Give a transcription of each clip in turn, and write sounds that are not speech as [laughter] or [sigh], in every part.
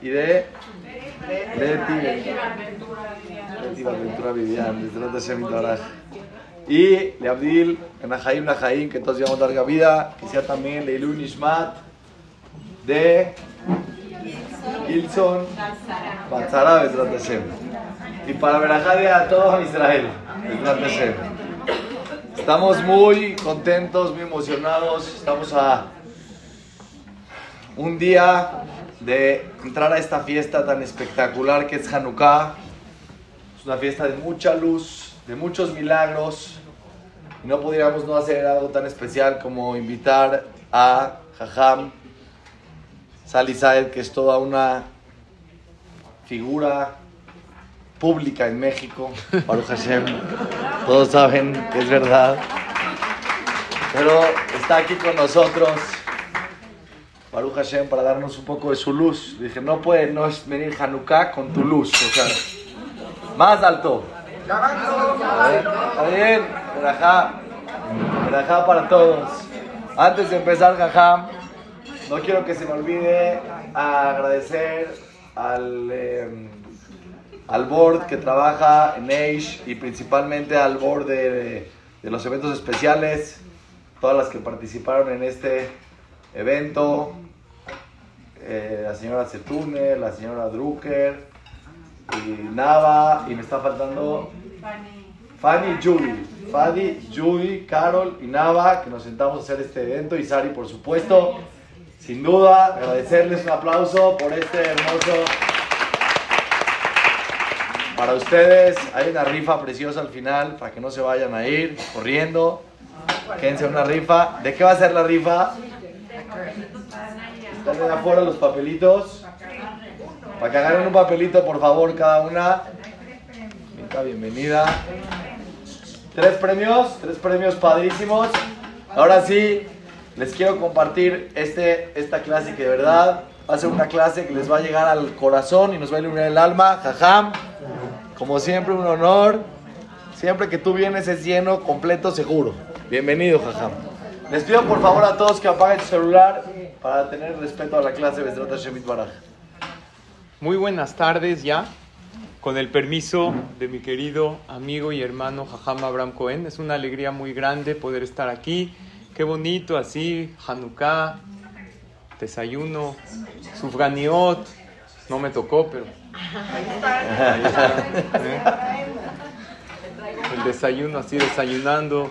y de Leti Ventura Vivian, Y le Abdil, Najaim Najaim, que todos llevamos larga vida, que sea también Leilu Nishmat de Gilson Batzara. Y para Berajade a todo Israel. Estamos muy contentos, muy emocionados, estamos a un día de entrar a esta fiesta tan espectacular que es Hanukkah. Es una fiesta de mucha luz, de muchos milagros. Y no podríamos no hacer algo tan especial como invitar a Jajam Sali que es toda una figura pública en México. [laughs] Baruch Hashem, todos saben que es verdad. Pero está aquí con nosotros Baruch Hashem para darnos un poco de su luz. Dije, no puede no es venir Hanukkah con tu luz. O sea, más alto. Está bien, Verajá. para todos. Antes de empezar, Jajam, no quiero que se me olvide agradecer al, em, al board que trabaja en Age y principalmente al board de, de los eventos especiales, todas las que participaron en este evento, eh, la señora Zetune, la señora Drucker, y Nava, y me está faltando Fanny Judy, Fanny, Judy, Carol y Nava, que nos sentamos a hacer este evento, y Sari, por supuesto. Sin duda, agradecerles un aplauso por este hermoso. Para ustedes, hay una rifa preciosa al final, para que no se vayan a ir corriendo. Quédense una rifa. ¿De qué va a ser la rifa? Están afuera los papelitos. Para que agarren un papelito, por favor, cada una. bienvenida. Tres premios, tres premios padrísimos. Ahora sí, les quiero compartir este, esta clase que de verdad va a ser una clase que les va a llegar al corazón y nos va a iluminar el alma. Jajam, como siempre, un honor. Siempre que tú vienes es lleno, completo, seguro. Bienvenido, Jajam. Les pido por favor a todos que apaguen su celular para tener respeto a la clase de Shemit Baraj. Muy buenas tardes ya. Con el permiso de mi querido amigo y hermano Jajam Abraham Cohen, es una alegría muy grande poder estar aquí. Qué bonito así, Hanukkah, desayuno, Sufganiot, no me tocó, pero... ¿eh? [laughs] El desayuno así, desayunando.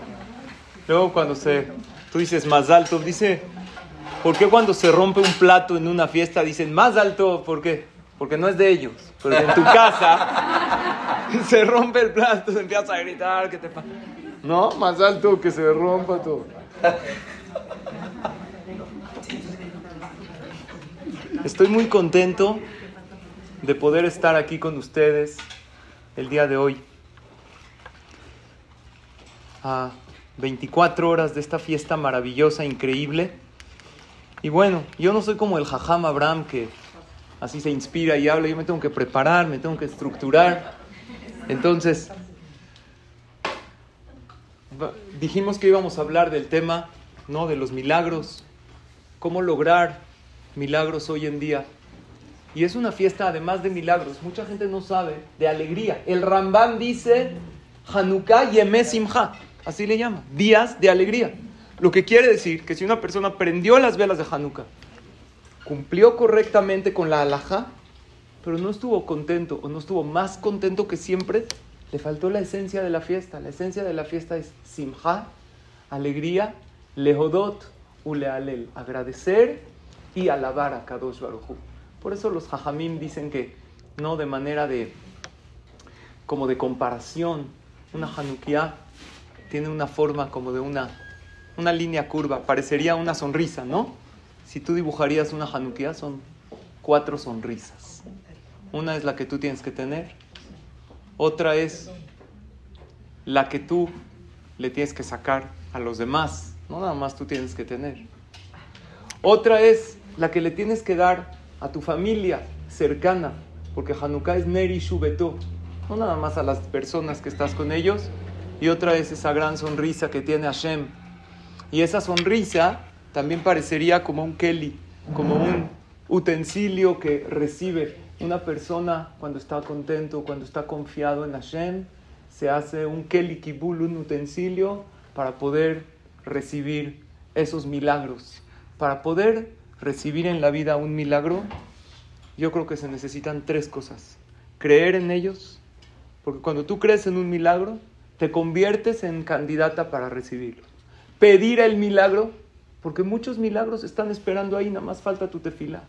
Luego cuando se Tú dices más alto, dice, ¿por qué cuando se rompe un plato en una fiesta dicen más alto? ¿Por qué? Porque no es de ellos. Pero en tu casa [laughs] se rompe el plato, se empieza a gritar, ¿qué te pasa? No, más alto que se rompa todo. Estoy muy contento de poder estar aquí con ustedes el día de hoy. Ah, 24 horas de esta fiesta maravillosa, increíble. Y bueno, yo no soy como el Jajam Abraham que así se inspira y habla, yo me tengo que preparar, me tengo que estructurar. Entonces, dijimos que íbamos a hablar del tema, ¿no? De los milagros, cómo lograr milagros hoy en día. Y es una fiesta además de milagros, mucha gente no sabe, de alegría. El Rambam dice Hanukkah Yemé Simcha. Así le llama, días de alegría. Lo que quiere decir que si una persona prendió las velas de Hanukkah, cumplió correctamente con la alhaja, pero no estuvo contento o no estuvo más contento que siempre, le faltó la esencia de la fiesta. La esencia de la fiesta es simha, alegría, lehodot, ulealel, agradecer y alabar a Kadosh Baruj Por eso los hajamim dicen que no de manera de como de comparación, una Hanukkah tiene una forma como de una, una línea curva, parecería una sonrisa, ¿no? Si tú dibujarías una Hanukkah, son cuatro sonrisas. Una es la que tú tienes que tener, otra es la que tú le tienes que sacar a los demás, no nada más tú tienes que tener. Otra es la que le tienes que dar a tu familia cercana, porque Hanukkah es Neri Shubeto, no nada más a las personas que estás con ellos, y otra es esa gran sonrisa que tiene Hashem. Y esa sonrisa también parecería como un Kelly, como un utensilio que recibe una persona cuando está contento, cuando está confiado en Hashem, se hace un kelikibul, un utensilio para poder recibir esos milagros. Para poder recibir en la vida un milagro, yo creo que se necesitan tres cosas. Creer en ellos, porque cuando tú crees en un milagro, te conviertes en candidata para recibirlo. Pedir el milagro, porque muchos milagros están esperando ahí, nada más falta tu tefila.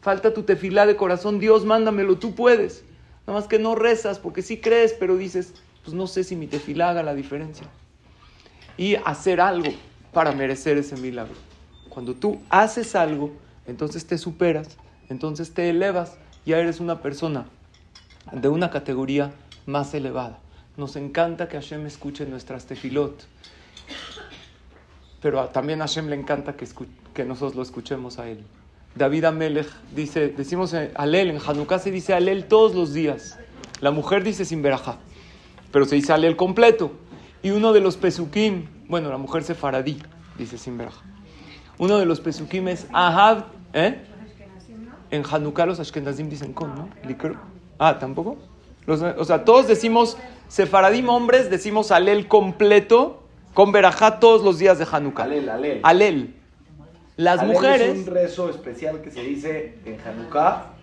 Falta tu tefila de corazón, Dios mándamelo, tú puedes. Nada más que no rezas, porque sí crees, pero dices, pues no sé si mi tefila haga la diferencia. Y hacer algo para merecer ese milagro. Cuando tú haces algo, entonces te superas, entonces te elevas, ya eres una persona de una categoría más elevada. Nos encanta que Hashem escuche nuestras tefilot, pero también a Hashem le encanta que, nosotros lo escuchemos a él. David Amelech dice, decimos Alel, en Hanukkah se dice Alel todos los días. La mujer dice sin verajá, pero se dice Alel completo. Y uno de los pesukim, bueno, la mujer se faradí, dice sin verajá. Uno de los pesukim es Ahab, ¿eh? En Hanukkah los Ashkenazim dicen con, ¿no? Ah, ¿tampoco? o sea, todos decimos, Sefaradim hombres, decimos Alel completo, con verajá todos los días de Hanukkah. Alel, Alel. Alel. Las mujeres. Es un rezo especial que se dice en Hanukkah,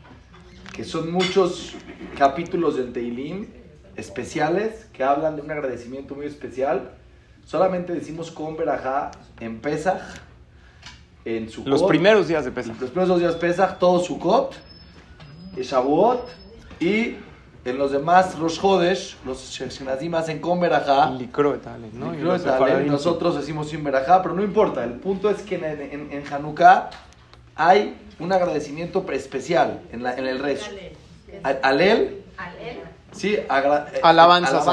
que son muchos capítulos del Teilim especiales que hablan de un agradecimiento muy especial. Solamente decimos con Berajá en Pesach, en Sukkot. Los primeros días de Pesach. Los primeros días de Pesach, todo Sukkot, Shavuot y en los demás Rosh Hodesh, los Shekhinazim hacen con Berajá. ¿no? Y nosotros decimos sin Berajá, pero no importa. El punto es que en, en, Hanukkah hay un agradecimiento especial en, la, en el rezo. Alel. Alel. Sí, eh, alabanza.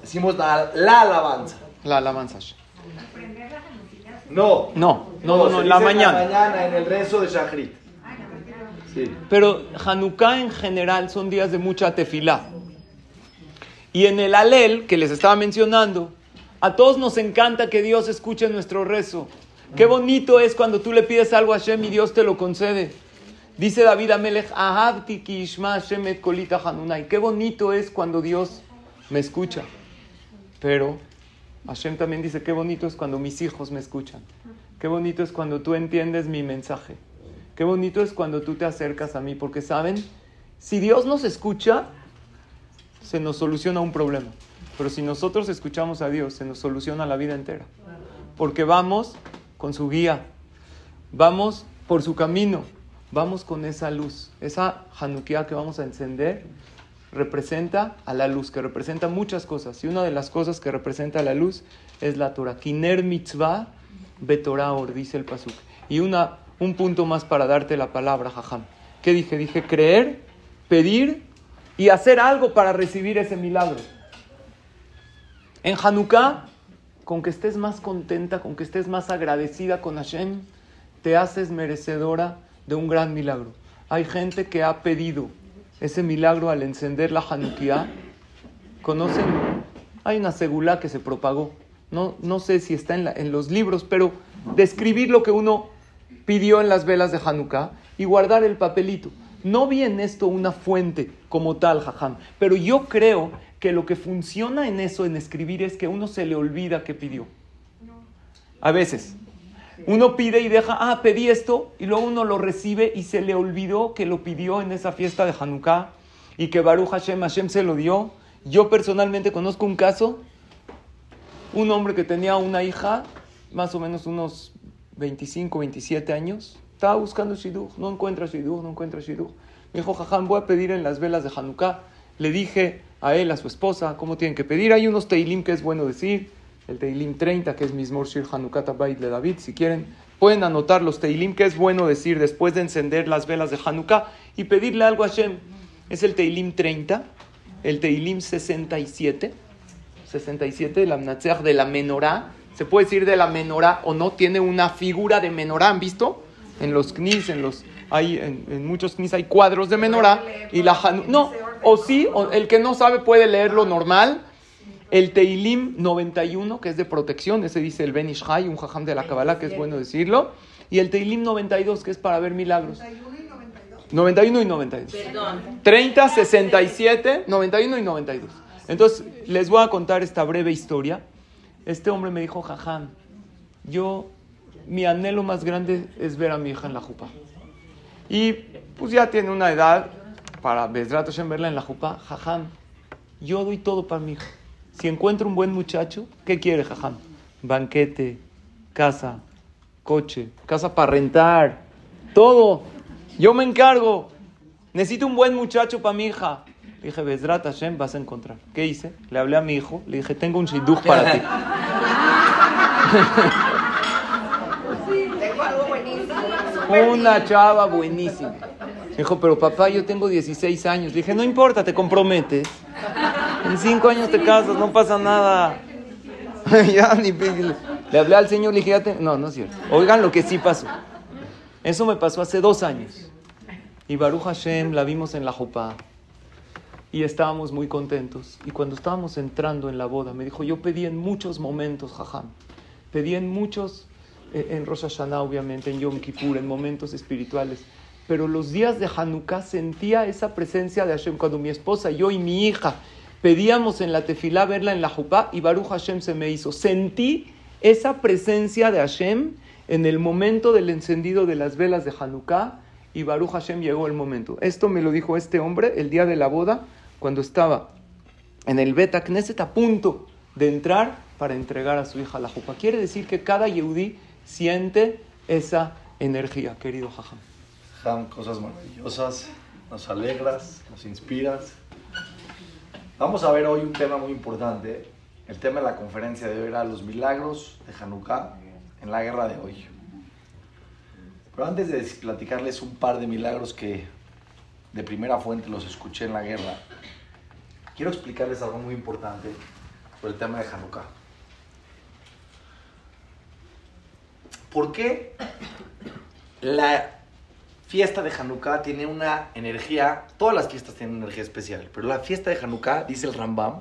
Decimos la, la, alabanza. La alabanza. No. No, no, no, no, en la mañana. En la mañana en el rezo de Shachrit. Pero Hanukkah en general son días de mucha tefilá. Y en el Alel, que les estaba mencionando, a todos nos encanta que Dios escuche nuestro rezo. Qué bonito es cuando tú le pides algo a Hashem y Dios te lo concede. Dice David Amelech, Ahabti ki ishma kolita hanunai. Qué bonito es cuando Dios me escucha. Pero Hashem también dice, qué bonito es cuando mis hijos me escuchan. Qué bonito es cuando tú entiendes mi mensaje. Qué bonito es cuando tú te acercas a mí, porque saben, si Dios nos escucha, se nos soluciona un problema. Pero si nosotros escuchamos a Dios, se nos soluciona la vida entera. Porque vamos con su guía, vamos por su camino, vamos con esa luz. Esa Hanukkah que vamos a encender representa a la luz, que representa muchas cosas. Y una de las cosas que representa a la luz es la Torah. Kiner mitzvah betoraor, dice el Pasuk. Y una un punto más para darte la palabra, jajam. ¿Qué dije? Dije creer, pedir y hacer algo para recibir ese milagro. En Hanukkah, con que estés más contenta, con que estés más agradecida con Hashem, te haces merecedora de un gran milagro. Hay gente que ha pedido ese milagro al encender la Hanukkah. ¿Conocen? Hay una segula que se propagó. No, no sé si está en, en los libros, pero describir lo que uno pidió en las velas de Hanukkah y guardar el papelito. No vi en esto una fuente como tal, jajam, pero yo creo que lo que funciona en eso, en escribir, es que uno se le olvida que pidió. A veces. Uno pide y deja, ah, pedí esto, y luego uno lo recibe y se le olvidó que lo pidió en esa fiesta de Hanukkah y que Baruch Hashem, Hashem se lo dio. Yo personalmente conozco un caso, un hombre que tenía una hija, más o menos unos 25, 27 años, estaba buscando Shidduch, no encuentra Shidduch, no encuentra Shidduch. Me dijo, Jajam, voy a pedir en las velas de Hanukkah. Le dije a él, a su esposa, cómo tienen que pedir. Hay unos Teilim que es bueno decir, el Teilim 30, que es Mismor Shir Hanukkah Tabayit de David, si quieren. Pueden anotar los Teilim que es bueno decir después de encender las velas de Hanukkah y pedirle algo a Hashem. Es el Teilim 30, el Teilim 67, 67, la Mnatzeach de la Menorá, se puede decir de la menorá o no, tiene una figura de menorá, ¿han visto? En los knis, en los hay en, muchos knis hay cuadros de menorá y la no, o sí, el que no sabe puede leerlo normal. El Teilim 91, que es de protección, ese dice el Ben Ishai, un jajam de la Kabbalah, que es bueno decirlo. y el Teilim 92, que es para ver milagros. 91 y 92. 91 y 92. Perdón. 30, 67, 91 y 92. Entonces, les voy a contar esta breve historia. Este hombre me dijo, Jajam, yo, mi anhelo más grande es ver a mi hija en la jupa. Y pues ya tiene una edad para Bezrat Hashem verla en la jupa. Jajam, yo doy todo para mi hija. Si encuentro un buen muchacho, ¿qué quiere, Jajam? Banquete, casa, coche, casa para rentar, todo. Yo me encargo. Necesito un buen muchacho para mi hija. Le dije, Bezrat Hashem, vas a encontrar. ¿Qué hice? Le hablé a mi hijo, le dije, tengo un shidduch para ti. [laughs] Una chava buenísima. Me dijo, pero papá, yo tengo 16 años. Le dije, no importa, te comprometes. En 5 años te casas, no pasa nada. [laughs] ya, ni Le hablé al señor, le dije, ya te- no, no es cierto. Oigan lo que sí pasó. Eso me pasó hace dos años. Y Baruch Hashem la vimos en la Jopá. Y estábamos muy contentos. Y cuando estábamos entrando en la boda, me dijo, yo pedí en muchos momentos, jajam. Pedí en muchos, eh, en Rosh Hashanah obviamente, en Yom Kippur, en momentos espirituales. Pero los días de Hanukkah sentía esa presencia de Hashem. Cuando mi esposa, yo y mi hija pedíamos en la tefilá verla en la Jupá y Baruch Hashem se me hizo. Sentí esa presencia de Hashem en el momento del encendido de las velas de Hanukkah y Baruch Hashem llegó el momento. Esto me lo dijo este hombre el día de la boda cuando estaba en el Bet Knesset a punto de entrar para entregar a su hija la Jupá. Quiere decir que cada Yehudí siente esa energía, querido Jajam. Ham, cosas maravillosas, nos alegras, nos inspiras. Vamos a ver hoy un tema muy importante, el tema de la conferencia de hoy era los milagros de Hanukkah en la guerra de hoy. Pero antes de platicarles un par de milagros que de primera fuente los escuché en la guerra, quiero explicarles algo muy importante sobre el tema de Hanukkah. ¿Por qué la fiesta de Hanukkah tiene una energía, todas las fiestas tienen una energía especial, pero la fiesta de Hanukkah, dice el Rambam,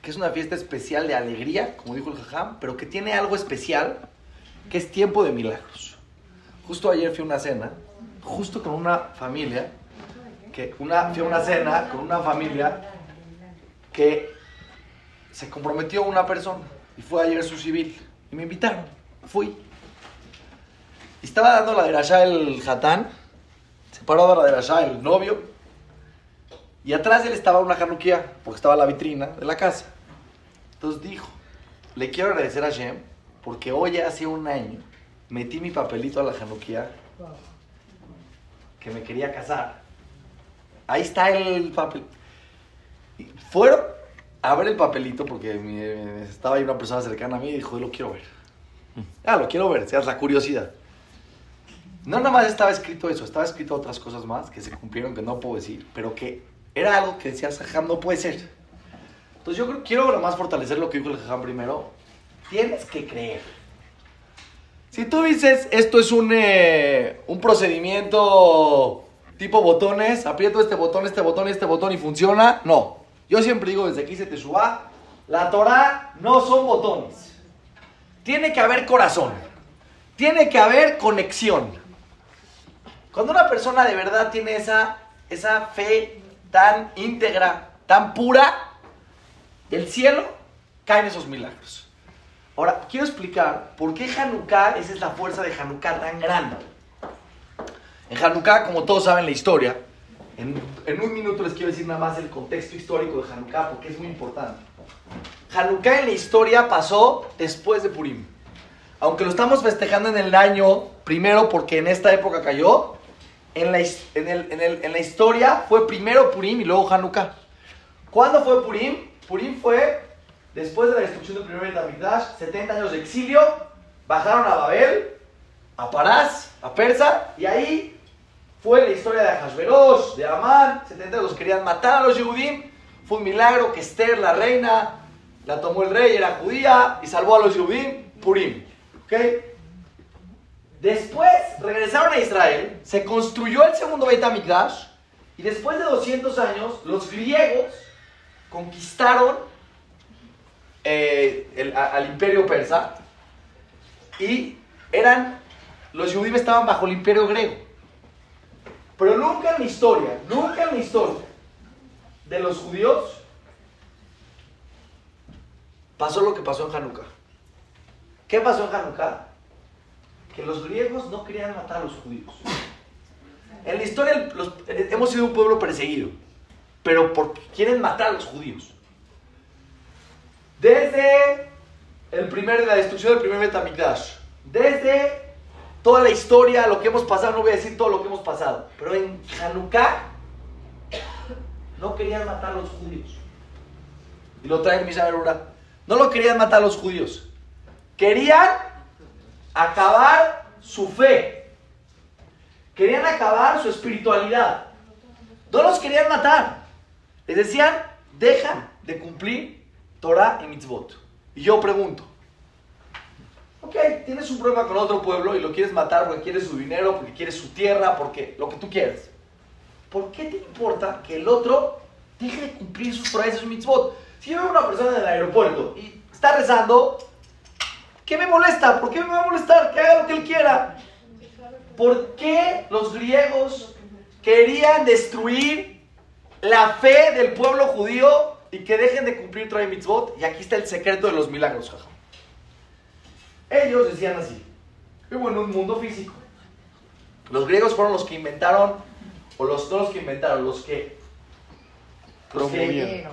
que es una fiesta especial de alegría, como dijo el Jajam, pero que tiene algo especial, que es tiempo de milagros. Justo ayer fui a una cena, justo con una familia, que una, fui a una cena con una familia que se comprometió una persona, y fue ayer su civil, y me invitaron, fui. Estaba dando la derashá el Hatán, se paró a dar la derashá el novio, y atrás de él estaba una januquía, porque estaba la vitrina de la casa. Entonces dijo, le quiero agradecer a Shem, porque hoy hace un año metí mi papelito a la januquía, que me quería casar. Ahí está el papel. Y fueron a ver el papelito, porque mi- estaba ahí una persona cercana a mí y dijo, lo quiero ver. Ah, lo quiero ver, seas la curiosidad. No nada más estaba escrito eso, estaba escrito otras cosas más que se cumplieron que no puedo decir, pero que era algo que decía Jajam, no puede ser. Entonces yo creo, quiero nada más fortalecer lo que dijo el Jajam primero. Tienes que creer. Si tú dices, esto es un, eh, un procedimiento tipo botones, aprieto este botón, este botón, este botón y funciona, no. Yo siempre digo desde aquí se te suba, la Torah no son botones. Tiene que haber corazón. Tiene que haber conexión. Cuando una persona de verdad tiene esa, esa fe tan íntegra, tan pura, del cielo caen esos milagros. Ahora, quiero explicar por qué Hanukkah, esa es la fuerza de Hanukkah tan grande. En Hanukkah, como todos saben la historia, en, en un minuto les quiero decir nada más el contexto histórico de Hanukkah porque es muy importante. Hanukkah en la historia pasó después de Purim. Aunque lo estamos festejando en el año primero porque en esta época cayó, en la, en el- en el- en la historia fue primero Purim y luego Hanukkah. ¿Cuándo fue Purim? Purim fue después de la destrucción del primer Betamigdash, 70 años de exilio, bajaron a Babel, a Parás, a Persa, y ahí fue la historia de Ahasverosh, de Amán, 70 los querían matar a los Yehudim, fue un milagro que Esther, la reina, la tomó el rey, era judía, y salvó a los Yehudim, Purim. ¿Ok? Después regresaron a Israel, se construyó el segundo Beit HaMikdash y después de 200 años los griegos conquistaron eh, el- al imperio persa y eran los judíos estaban bajo el imperio griego. Pero nunca en la historia, nunca en la historia de los judíos pasó lo que pasó en Hanukkah. ¿Qué pasó en Hanukkah? Que los griegos no querían matar a los judíos. En la historia hemos sido un pueblo perseguido, pero porque quieren matar a los judíos. Desde el primer, la destrucción del primer Betamigdash, desde toda la historia, lo que hemos pasado, no voy a decir todo lo que hemos pasado, pero en Hanukkah no querían matar a los judíos. Y lo trae Misha No lo querían matar a los judíos. Querían acabar su fe. Querían acabar su espiritualidad. No los querían matar. Les decían, deja de cumplir Torah y mitzvot. Y yo pregunto, ok, tienes un problema con otro pueblo y lo quieres matar porque quieres su dinero, porque quieres su tierra, porque lo que tú quieres. ¿Por qué te importa que el otro deje de cumplir sus promesas y sus mitzvot? Si yo veo a una persona en el aeropuerto y está rezando, ¿qué me molesta? ¿Por qué me va a molestar? Que haga lo que él quiera. ¿Por qué los griegos querían destruir la fe del pueblo judío y que dejen de cumplir Torah y Mitzvot. Y aquí está el secreto de los milagros, jaja. Ellos decían así, vivo en un mundo físico. Los griegos fueron los que inventaron, o los no los que inventaron, los que... promovieron.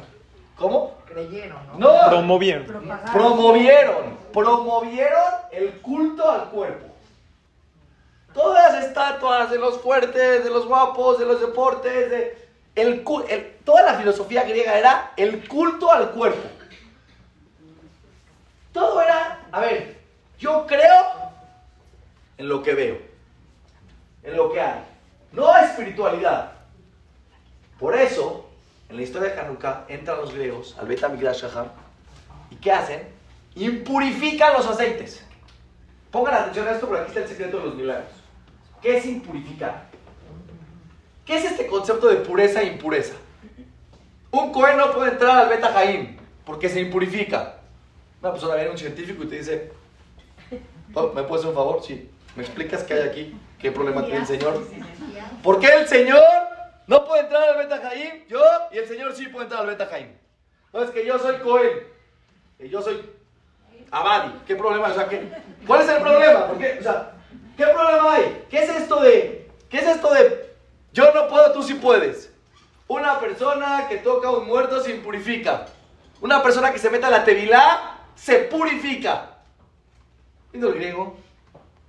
¿Cómo? Creyeron, ¿no? No. Promovieron. Promovieron. Promovieron el culto al cuerpo. Todas las estatuas de los fuertes, de los guapos, de los deportes, de el, toda la filosofía griega era el culto al cuerpo. Todo era, a ver, yo creo en lo que veo, en lo que hay. No espiritualidad. Por eso, en la historia de Hanukkah, entran los griegos al Bet ¿Y qué hacen? Impurifican los aceites. Pongan atención a esto porque aquí está el secreto de los milagros. ¿Qué es impurificar? ¿Qué es este concepto de pureza e impureza? Un Cohen no puede entrar al Beta Jaim porque se impurifica. Una persona viene un científico y te dice, oh, ¿me puedes hacer un favor? Sí. ¿Me explicas qué hay aquí? ¿Qué problema tiene el Señor? ¿Por qué el Señor no puede entrar al Beta Jaim? Yo y el Señor sí puede entrar al Beta Jaim. No, es que yo soy Cohen. Yo soy Abadi. ¿Qué problema? O sea, ¿qué, ¿cuál es el problema? ¿Por qué? O sea, ¿qué problema hay? ¿Qué es esto de, qué es esto de yo no puedo, tú sí puedes. Una persona que toca a un muerto se impurifica. Una persona que se mete a la tevilá se purifica. Viendo el griego,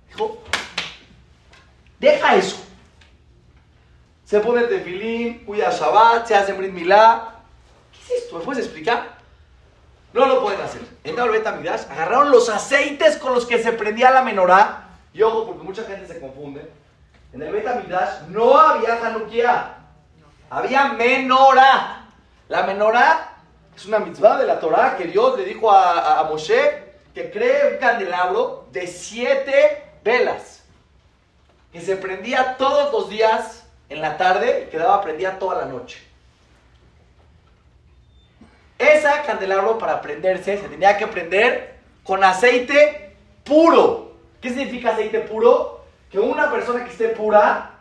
dijo, deja eso. Se pone tefilín, cuida Shabbat, se hace brit milá. ¿Qué es esto? ¿Me puedes explicar? No lo pueden hacer. Entraron al Betamidash, agarraron los aceites con los que se prendía la menorá. Y ojo, porque mucha gente se confunde. En el Betamigdash no había Hanukkah, había menorá. La menorá es una mitzvah de la Torah que Dios le dijo a, a, Moshe que cree un candelabro de siete velas que se prendía todos los días en la tarde y quedaba prendida toda la noche. Esa candelabro para prenderse se tenía que prender con aceite puro. ¿Qué significa aceite puro? que una persona que esté pura,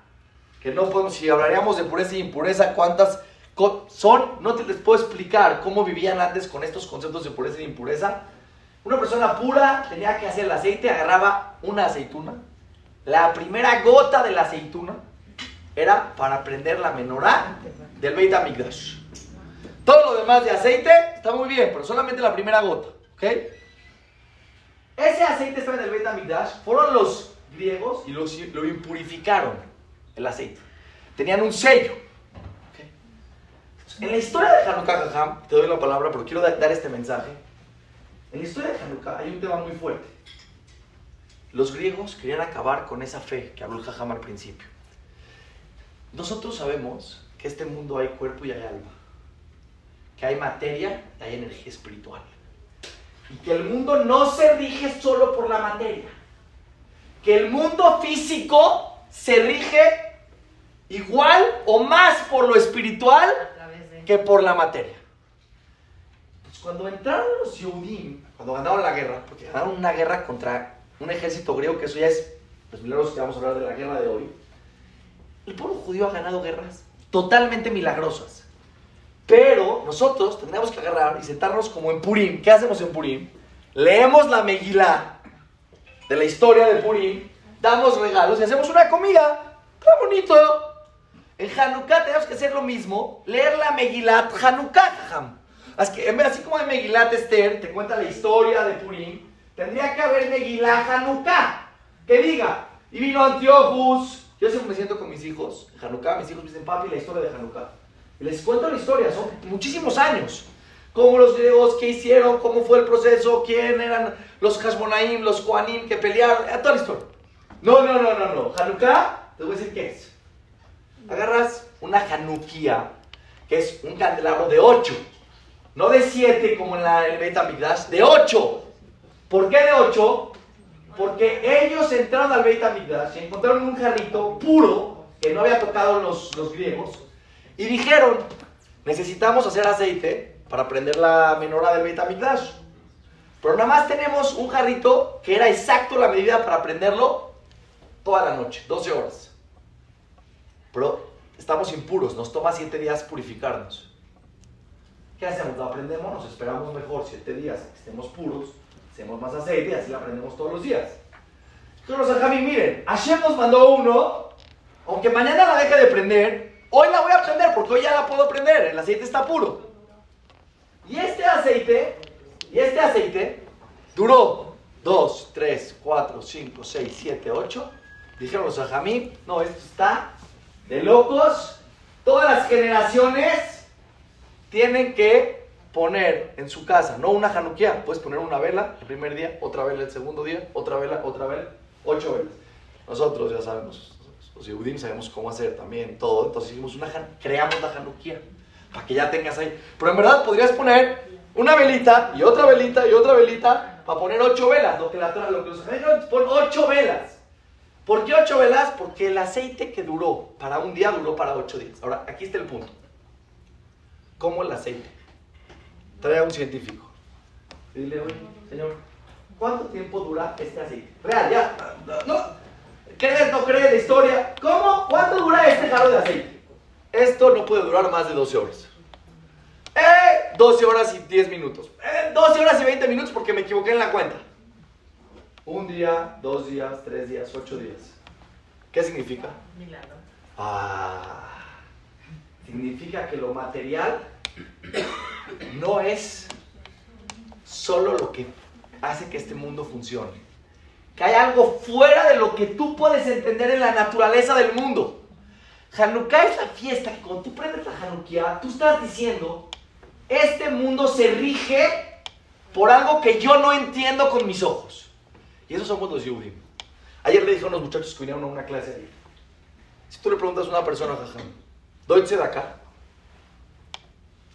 que no podemos, si hablaríamos de pureza y impureza, cuántas son, no te les puedo explicar cómo vivían antes con estos conceptos de pureza e impureza. Una persona pura tenía que hacer el aceite, agarraba una aceituna. La primera gota de la aceituna era para prender la menorá del Beit HaMikdash. Todo lo demás de aceite está muy bien, pero solamente la primera gota. ¿ok? Ese aceite estaba en el Beit HaMikdash. Fueron los griegos y lo, impurificaron, el aceite. Tenían un sello. En la historia de Hanukkah, te doy la palabra porque quiero dar este mensaje. En la historia de Hanukkah hay un tema muy fuerte. Los griegos querían acabar con esa fe que habló el Jajam al principio. Nosotros sabemos que este mundo hay cuerpo y hay alma, que hay materia y hay energía espiritual. Y que el mundo no se rige solo por la materia que el mundo físico se rige igual o más por lo espiritual que por la materia. Pues cuando entraron los Yehudim, cuando ganaron la guerra, porque ganaron una guerra contra un ejército griego, que eso ya es los milagros que vamos a hablar de la guerra de hoy, el pueblo judío ha ganado guerras totalmente milagrosas. Pero nosotros tendríamos que agarrar y sentarnos como en Purim. ¿Qué hacemos en Purim? Leemos la Megilá de la historia de Purim, damos regalos y hacemos una comida. ¡Qué bonito! En Hanukkah tenemos que hacer lo mismo, leer la Megilat Hanukkah. Así, que, así como en Megilat Esther te cuenta la historia de Purim, tendría que haber Megilat Hanukkah. Que diga, y vino Antiochus. Yo siempre me siento con mis hijos, Hanukkah, mis hijos me dicen, papi, la historia de Hanukkah. Les cuento la historia, son muchísimos años. Cómo los griegos, qué hicieron, cómo fue el proceso, quién eran los Hashmonaim, los Koanim que pelearon, toda la historia. No, no, no, no, no. Hanukkah, te voy a decir qué es. Agarras una Hanukkah, que es un candelabro de 8, no de 7 como en la Beit HaMikdash, de 8. ¿Por qué de 8? Porque ellos entraron al Beit HaMikdash y encontraron un jarrito puro que no había tocado los, los griegos y dijeron, necesitamos hacer aceite para prender la menorá del Beit HaMikdash. Pero nada más tenemos un jarrito que era exacto la medida para prenderlo toda la noche, 12 horas. Pero estamos impuros, nos toma 7 días purificarnos. ¿Qué hacemos? Lo aprendemos, nos esperamos mejor 7 días, estemos puros, hacemos más aceite y así la aprendemos todos los días. Entonces, Javi, miren, Hashem nos mandó uno, aunque mañana la deje de prender, hoy la voy a prender porque hoy ya la puedo prender, el aceite está puro. Y este aceite, y este aceite, duró 2, 3, 4, 5, 6, 7, 8. Dijeron los ajamí, no, esto está de locos. Todas las generaciones tienen que poner en su casa, no una januquía, puedes poner una vela el primer día, otra vela el segundo día, otra vela, otra vela, ocho velas. Nosotros ya sabemos, los Yehudim sabemos cómo hacer también todo, entonces hicimos una, creamos la januquía para que ya tengas ahí. Pero en verdad podrías poner una velita y otra velita y otra velita para poner ocho velas, lo que, la, lo que los pon ocho velas. ¿Por qué ocho velas? Porque el aceite que duró para un día duró para ocho días. Ahora, aquí está el punto. ¿Cómo el aceite? Trae a un científico. dile, oye, señor, ¿cuánto tiempo dura este aceite? Real, ya. No, ¿Crees, no crees la historia? ¿Cómo? ¿Cuánto dura este jarro de aceite? Esto no puede durar más de 12 horas. Eh, 12 horas y 10 minutos. Eh, 12 horas y 20 minutos porque me equivoqué en la cuenta. Un día, dos días, tres días, ocho días. ¿Qué significa? Milagro. Ah, significa que lo material [coughs] no es solo lo que hace que este mundo funcione. Que hay algo fuera de lo que tú puedes entender en la naturaleza del mundo. Hanukkah es la fiesta que cuando tú prendes la Hanukkah, tú estás diciendo, este mundo se rige por algo que yo no entiendo con mis ojos. Y esos somos los Yudim. Ayer le dije a unos muchachos que vinieron a una clase ahí. Si tú le preguntas a una persona, jajam, ¿doy acá?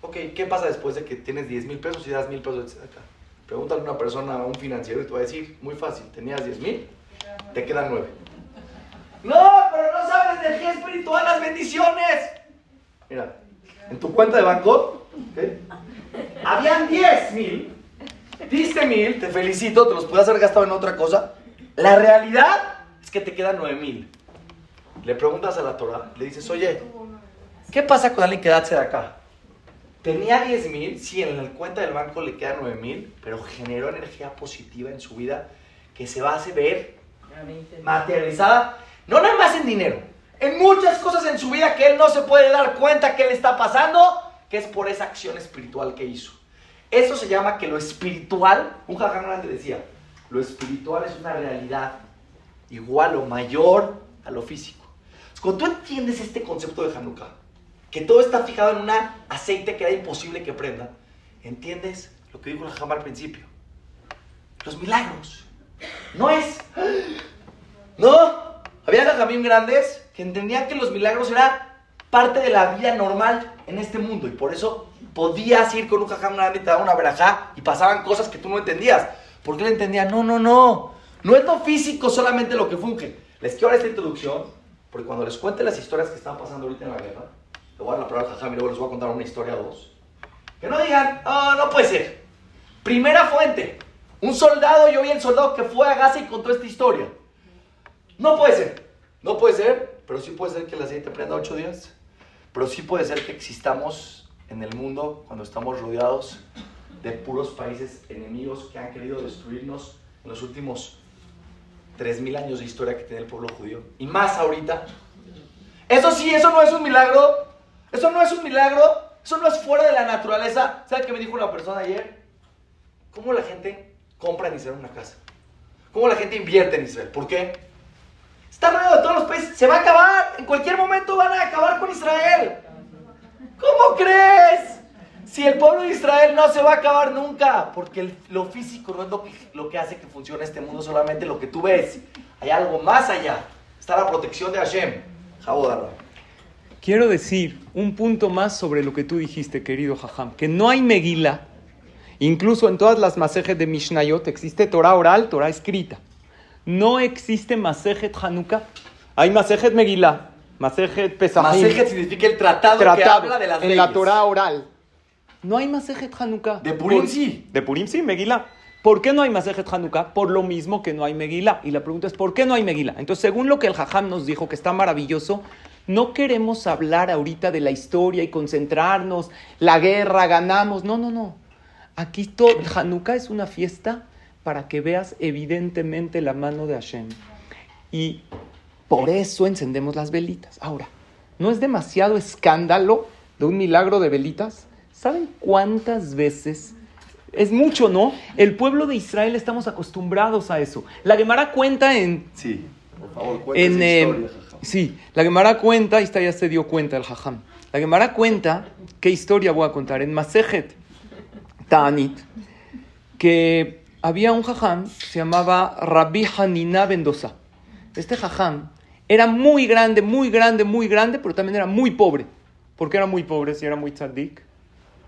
Ok, ¿qué pasa después de que tienes 10 mil pesos y das mil pesos de acá? Pregúntale a una persona, a un financiero, y te va a decir, muy fácil, tenías 10 mil, te quedan 9. No, pero no sabes de qué espiritual las bendiciones. Mira, en tu cuenta de banco, habían 10 mil Diste mil, te felicito, te los puedes haber gastado en otra cosa. La realidad es que te quedan nueve mil. Le preguntas a la Torah, le dices, oye, ¿qué pasa con alguien que da de acá? Tenía diez mil, sí, en la cuenta del banco le quedan nueve mil, pero generó energía positiva en su vida que se va a hacer ver materializada, no nada más en dinero, en muchas cosas en su vida que él no se puede dar cuenta que le está pasando, que es por esa acción espiritual que hizo. Eso se llama que lo espiritual, un jajam grande decía, lo espiritual es una realidad igual o mayor a lo físico. Cuando tú entiendes este concepto de Hanukkah, que todo está fijado en un aceite que era imposible que prenda, entiendes lo que dijo el jajam al principio. Los milagros. No es. No. Había jajamín grandes que entendían que los milagros eran parte de la vida normal en este mundo y por eso podías ir con un jajam grande y te daba una verajá y pasaban cosas que tú no entendías. Porque él entendía, no, no, no, no es lo físico solamente lo que funge. Les quiero dar esta introducción, porque cuando les cuente las historias que están pasando ahorita en la guerra, le voy a dar la palabra al jajam y luego les voy a contar una historia o dos. Que no digan, oh, no puede ser. Primera fuente, un soldado, yo vi el soldado que fue a Gaza y contó esta historia. No puede ser. No puede ser, pero sí puede ser que el aceite prenda ocho días. Pero sí puede ser que existamos en el mundo cuando estamos rodeados de puros países enemigos que han querido destruirnos en los últimos 3.000 años de historia que tiene el pueblo judío. Y más ahorita. Eso sí, eso no es un milagro. Eso no es un milagro. Eso no es fuera de la naturaleza. ¿Sabe qué me dijo una persona ayer? ¿Cómo la gente compra en Israel una casa? ¿Cómo la gente invierte en Israel? ¿Por qué? Está rodeado de todos los países. Se va a acabar. En cualquier momento van a acabar con Israel. ¿Cómo crees? Si el pueblo de Israel no se va a acabar nunca, porque lo físico no es lo que, lo que hace que funcione este mundo, solamente lo que tú ves. Hay algo más allá. Está la protección de Hashem. Quiero decir un punto más sobre lo que tú dijiste, querido Jajam, que no hay Megila, incluso en todas las masejes de Mishnayot existe Torah oral, Torah escrita. No existe Masejet Hanukkah. Hay Masejet Megillah, Masejet Pesachim. Masejet significa el tratado, que habla de las en la Torah oral. No hay Masejet Hanukkah. De Purim sí. De Purim sí, Megillah. ¿Por qué no hay Masejet Hanukkah? Por lo mismo que no hay Megillah. Y la pregunta es, ¿por qué no hay Megillah? Entonces, según lo que el Jajam nos dijo, que está maravilloso, no queremos hablar ahorita de la historia y concentrarnos, la guerra, ganamos. No, no, no. Aquí todo, Hanukkah es una fiesta para que veas evidentemente la mano de Hashem. Y por eso encendemos las velitas. Ahora, ¿no es demasiado escándalo de un milagro de velitas? ¿Saben cuántas veces? Es mucho, ¿no? El pueblo de Israel estamos acostumbrados a eso. La Gemara cuenta en... Sí, por favor, en, eh, Sí, la Gemara cuenta, y esta ya se dio cuenta el Jajam. La Gemara cuenta, ¿qué historia voy a contar? En Masejet Ta'anit, que había un jajam, se llamaba Rabbi Hanina Mendoza. Este jajam era muy grande, muy grande, muy grande, pero también era muy pobre. ¿Por qué era muy pobre si era muy tzaddik?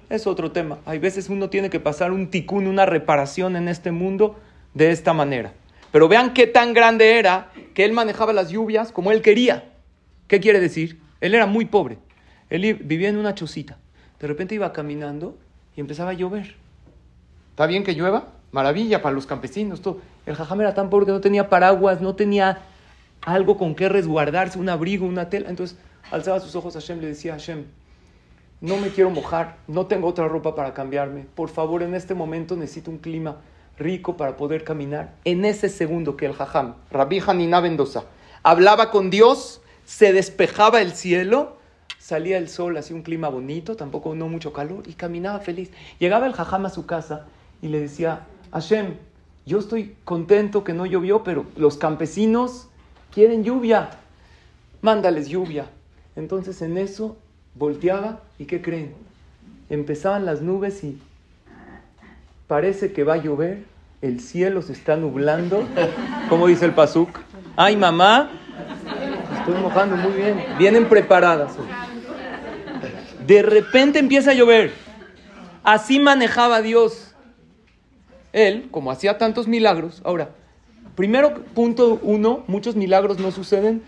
Es otro tema. Hay veces uno tiene que pasar un tikkun, una reparación en este mundo de esta manera. Pero vean qué tan grande era que él manejaba las lluvias como él quería. ¿Qué quiere decir? Él era muy pobre. Él vivía en una chocita. De repente iba caminando y empezaba a llover. ¿Está bien que llueva? maravilla para los campesinos. Todo. El jajam era tan pobre que no tenía paraguas, no tenía algo con que resguardarse, un abrigo, una tela. Entonces alzaba sus ojos a Hashem, le decía a Hashem, no me quiero mojar, no tengo otra ropa para cambiarme. Por favor, en este momento necesito un clima rico para poder caminar. En ese segundo que el jajam, Rabbi Hanina Mendoza, hablaba con Dios, se despejaba el cielo, salía el sol, hacía un clima bonito, tampoco no mucho calor, y caminaba feliz. Llegaba el jajam a su casa y le decía, Hashem, yo estoy contento que no llovió, pero los campesinos quieren lluvia, mándales lluvia. Entonces en eso volteaba y ¿qué creen? Empezaban las nubes y parece que va a llover, el cielo se está nublando, como dice el Pasuk. Ay mamá, estoy mojando muy bien, vienen preparadas. De repente empieza a llover. Así manejaba Dios él, como hacía tantos milagros, ahora, primero punto uno, muchos milagros no suceden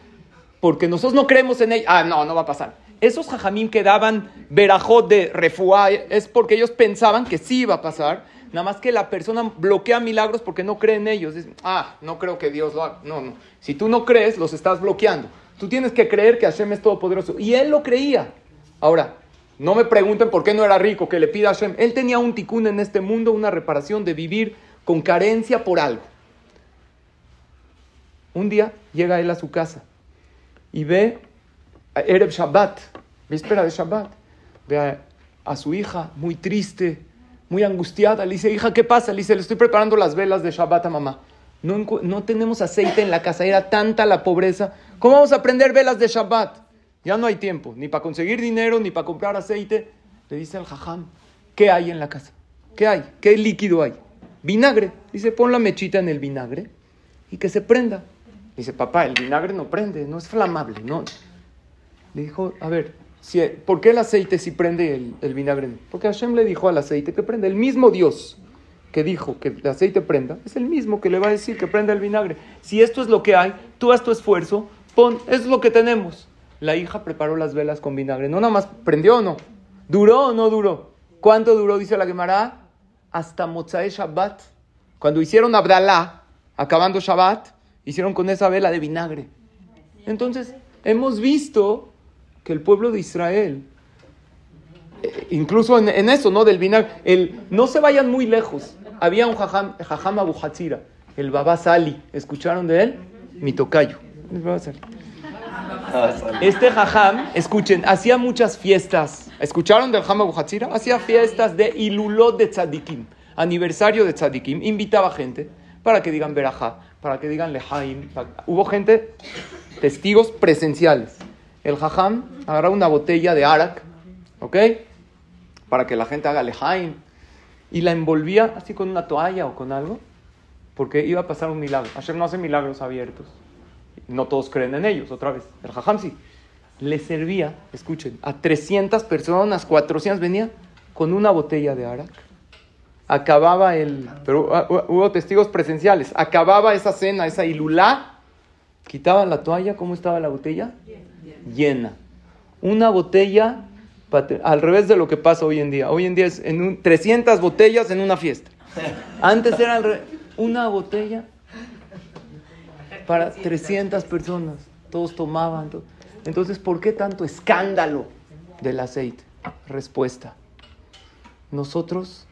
porque nosotros no creemos en él. Ah, no, no va a pasar. Esos jajamín que daban verajot de refuá es porque ellos pensaban que sí iba a pasar. Nada más que la persona bloquea milagros porque no cree en ellos. ah, no creo que Dios lo haga. No, no. Si tú no crees, los estás bloqueando. Tú tienes que creer que Hashem es todopoderoso. Y él lo creía. Ahora, no me pregunten por qué no era rico, que le pida a Hashem. Él tenía un tikkun en este mundo, una reparación de vivir con carencia por algo. Un día llega él a su casa y ve a Ereb Shabbat, víspera de Shabbat, ve a, su hija muy triste, muy angustiada. Le dice, hija, ¿qué pasa? Le dice, le estoy preparando las velas de Shabbat a mamá. No, no tenemos aceite en la casa, era tanta la pobreza. ¿Cómo vamos a prender velas de Shabbat? Ya no hay tiempo, ni para conseguir dinero, ni para comprar aceite. Le dice al jajam, ¿qué hay en la casa? ¿Qué hay? ¿Qué líquido hay? Vinagre. Dice, pon la mechita en el vinagre y que se prenda. Dice, papá, el vinagre no prende, no es flamable, no. Le dijo, a ver, si, ¿por qué el aceite si prende el, vinagre? Porque Hashem le dijo al aceite que prenda. El mismo Dios que dijo que el aceite prenda, es el mismo que le va a decir que prenda el vinagre. Si esto es lo que hay, tú haz tu esfuerzo, pon, es lo que tenemos la hija preparó las velas con vinagre. No nada más prendió o no. ¿Duró o no duró? ¿Cuánto duró? Dice la Gemara. Hasta Mozae Shabbat. Cuando hicieron Abdalá, acabando Shabbat, hicieron con esa vela de vinagre. Entonces, hemos visto que el pueblo de Israel, eh, incluso en, eso, ¿no? Del vinagre, el, no se vayan muy lejos. Había un jajam, jajam Abu Hatzira, el Baba Sali. ¿Escucharon de él? Mi tocayo. Este jajam, escuchen, hacía muchas fiestas. ¿Escucharon del jajam Abu Hatzira? Hacía fiestas de Ilulot de Tzadikim, aniversario de Tzadikim. Invitaba gente para que digan Berajá, para que digan Lehaim. Hubo gente, testigos presenciales. El jajam agarraba una botella de arak, ¿ok? Para que la gente haga Lehaim. Y la envolvía así con una toalla o con algo, porque iba a pasar un milagro. Hashem no hace milagros abiertos. No todos creen en ellos, otra vez. El jajam sí. Le servía, escuchen, a 300 personas, 400 venía con una botella de arak acababa el, pero hubo testigos presenciales, acababa esa cena, esa ilulá, quitaban la toalla, ¿cómo estaba la botella? Llena. Una botella, al revés de lo que pasa hoy en día. Hoy en día es en un, 300 botellas en una fiesta. Antes era una botella para 300 personas. Todos tomaban. Entonces, ¿por qué tanto escándalo del aceite? Respuesta. Nosotros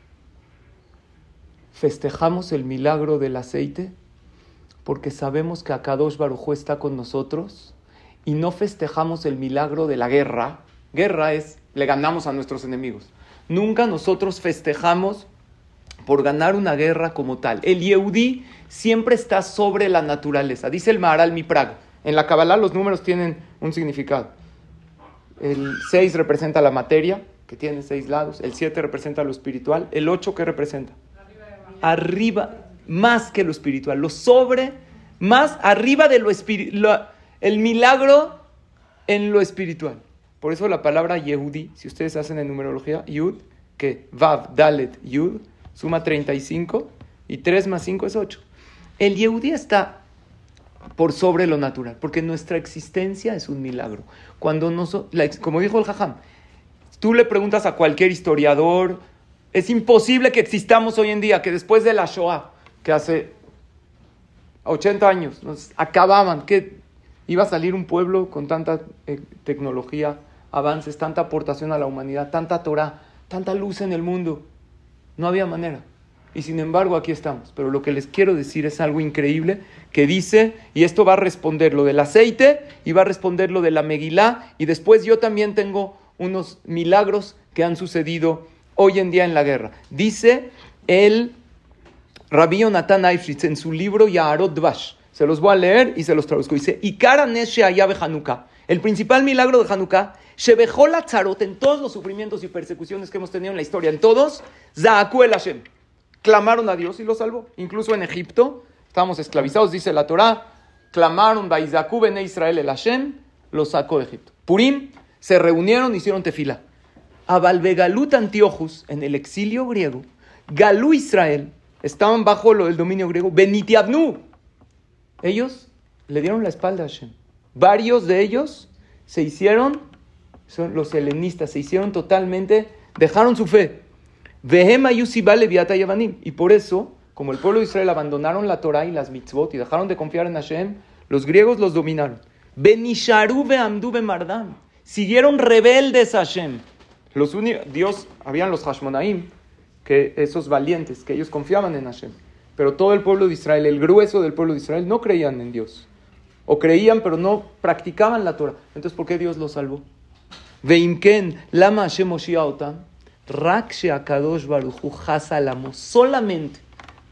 festejamos el milagro del aceite porque sabemos que Akadosh Baruj está con nosotros y no festejamos el milagro de la guerra. Guerra es, le ganamos a nuestros enemigos. Nunca nosotros festejamos por ganar una guerra como tal. El Yehudi siempre está sobre la naturaleza. Dice el Maharal Miprag. En la Kabbalah los números tienen un significado. El 6 representa la materia, que tiene seis lados. El 7 representa lo espiritual. El 8 que representa arriba, más que lo espiritual, lo sobre, más arriba de lo espiritual, el milagro en lo espiritual. Por eso la palabra Yehudi, si ustedes hacen en numerología, Yud, que Vav, Dalet, Yud, suma 35 y 3 más 5 es 8. El Yehudi está por sobre lo natural, porque nuestra existencia es un milagro. Cuando no como dijo el Jajam, tú le preguntas a cualquier historiador, es imposible que existamos hoy en día, que después de la Shoah, que hace 80 años nos acababan, que iba a salir un pueblo con tanta eh, tecnología, avances, tanta aportación a la humanidad, tanta Torah, tanta luz en el mundo. No había manera. Y sin embargo aquí estamos. Pero lo que les quiero decir es algo increíble que dice, y esto va a responder lo del aceite y va a responder lo de la Megilá, y después yo también tengo unos milagros que han sucedido hoy en día en la guerra. Dice el Rabbi Nathan Eifritz en su libro Yaharot Dvash. Se los voy a leer y se los traduzco. Dice, Ikara Neshe Ayabe Hanukkah. El principal milagro de Hanukkah, Shebejó la Tzarot, en todos los sufrimientos y persecuciones que hemos tenido en la historia, en todos, Zaaku el Hashem. Clamaron a Dios y lo salvó. Incluso en Egipto, estábamos esclavizados, dice la Torah, clamaron Baizaku Bene Israel el Hashem, lo sacó de Egipto. Purim, se reunieron, hicieron tefila a Valvegalut Antiochus, en el exilio griego, Galú Israel, estaban bajo del dominio griego, Benitiabnu. Ellos le dieron la espalda a Hashem. Varios de ellos se hicieron, son los helenistas, se hicieron totalmente, dejaron su fe. Y por eso, como el pueblo de Israel abandonaron la Torah y las mitzvot y dejaron de confiar en Hashem, los griegos los dominaron. Mardam. Siguieron rebeldes a Hashem. Los Dios, habían los Hashmonaim, que esos valientes, que ellos confiaban en Hashem. Pero todo el pueblo de Israel, el grueso del pueblo de Israel, no creían en Dios. O creían, pero no practicaban la Torah. Entonces, ¿por qué Dios los salvó? Veimken, lama Hashem rak sheakadosh baruchu hasalamo, solamente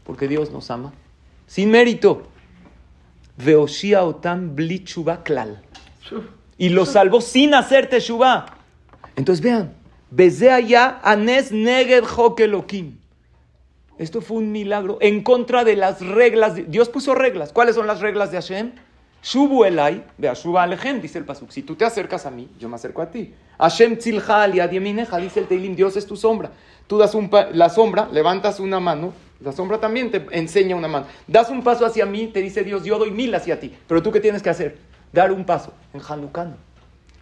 porque Dios nos ama, sin mérito. Veoshia otam bli klal. Y los salvó sin hacer teshuva. Entonces vean, allá Anes Neged Jokelokim. Esto fue un milagro en contra de las reglas. Dios puso reglas. ¿Cuáles son las reglas de Hashem? Shubu elai, ve Shuba alejem, dice el pasuk. Si tú te acercas a mí, yo me acerco a ti. Hashem tzilcha aliadiemineja, dice el Teilim, Dios es tu sombra. Tú das un la sombra, levantas una mano, la sombra también te enseña una mano. Das un paso hacia mí, te dice Dios, yo doy mil hacia ti. Pero tú qué tienes que hacer? Dar un paso en Hanukkah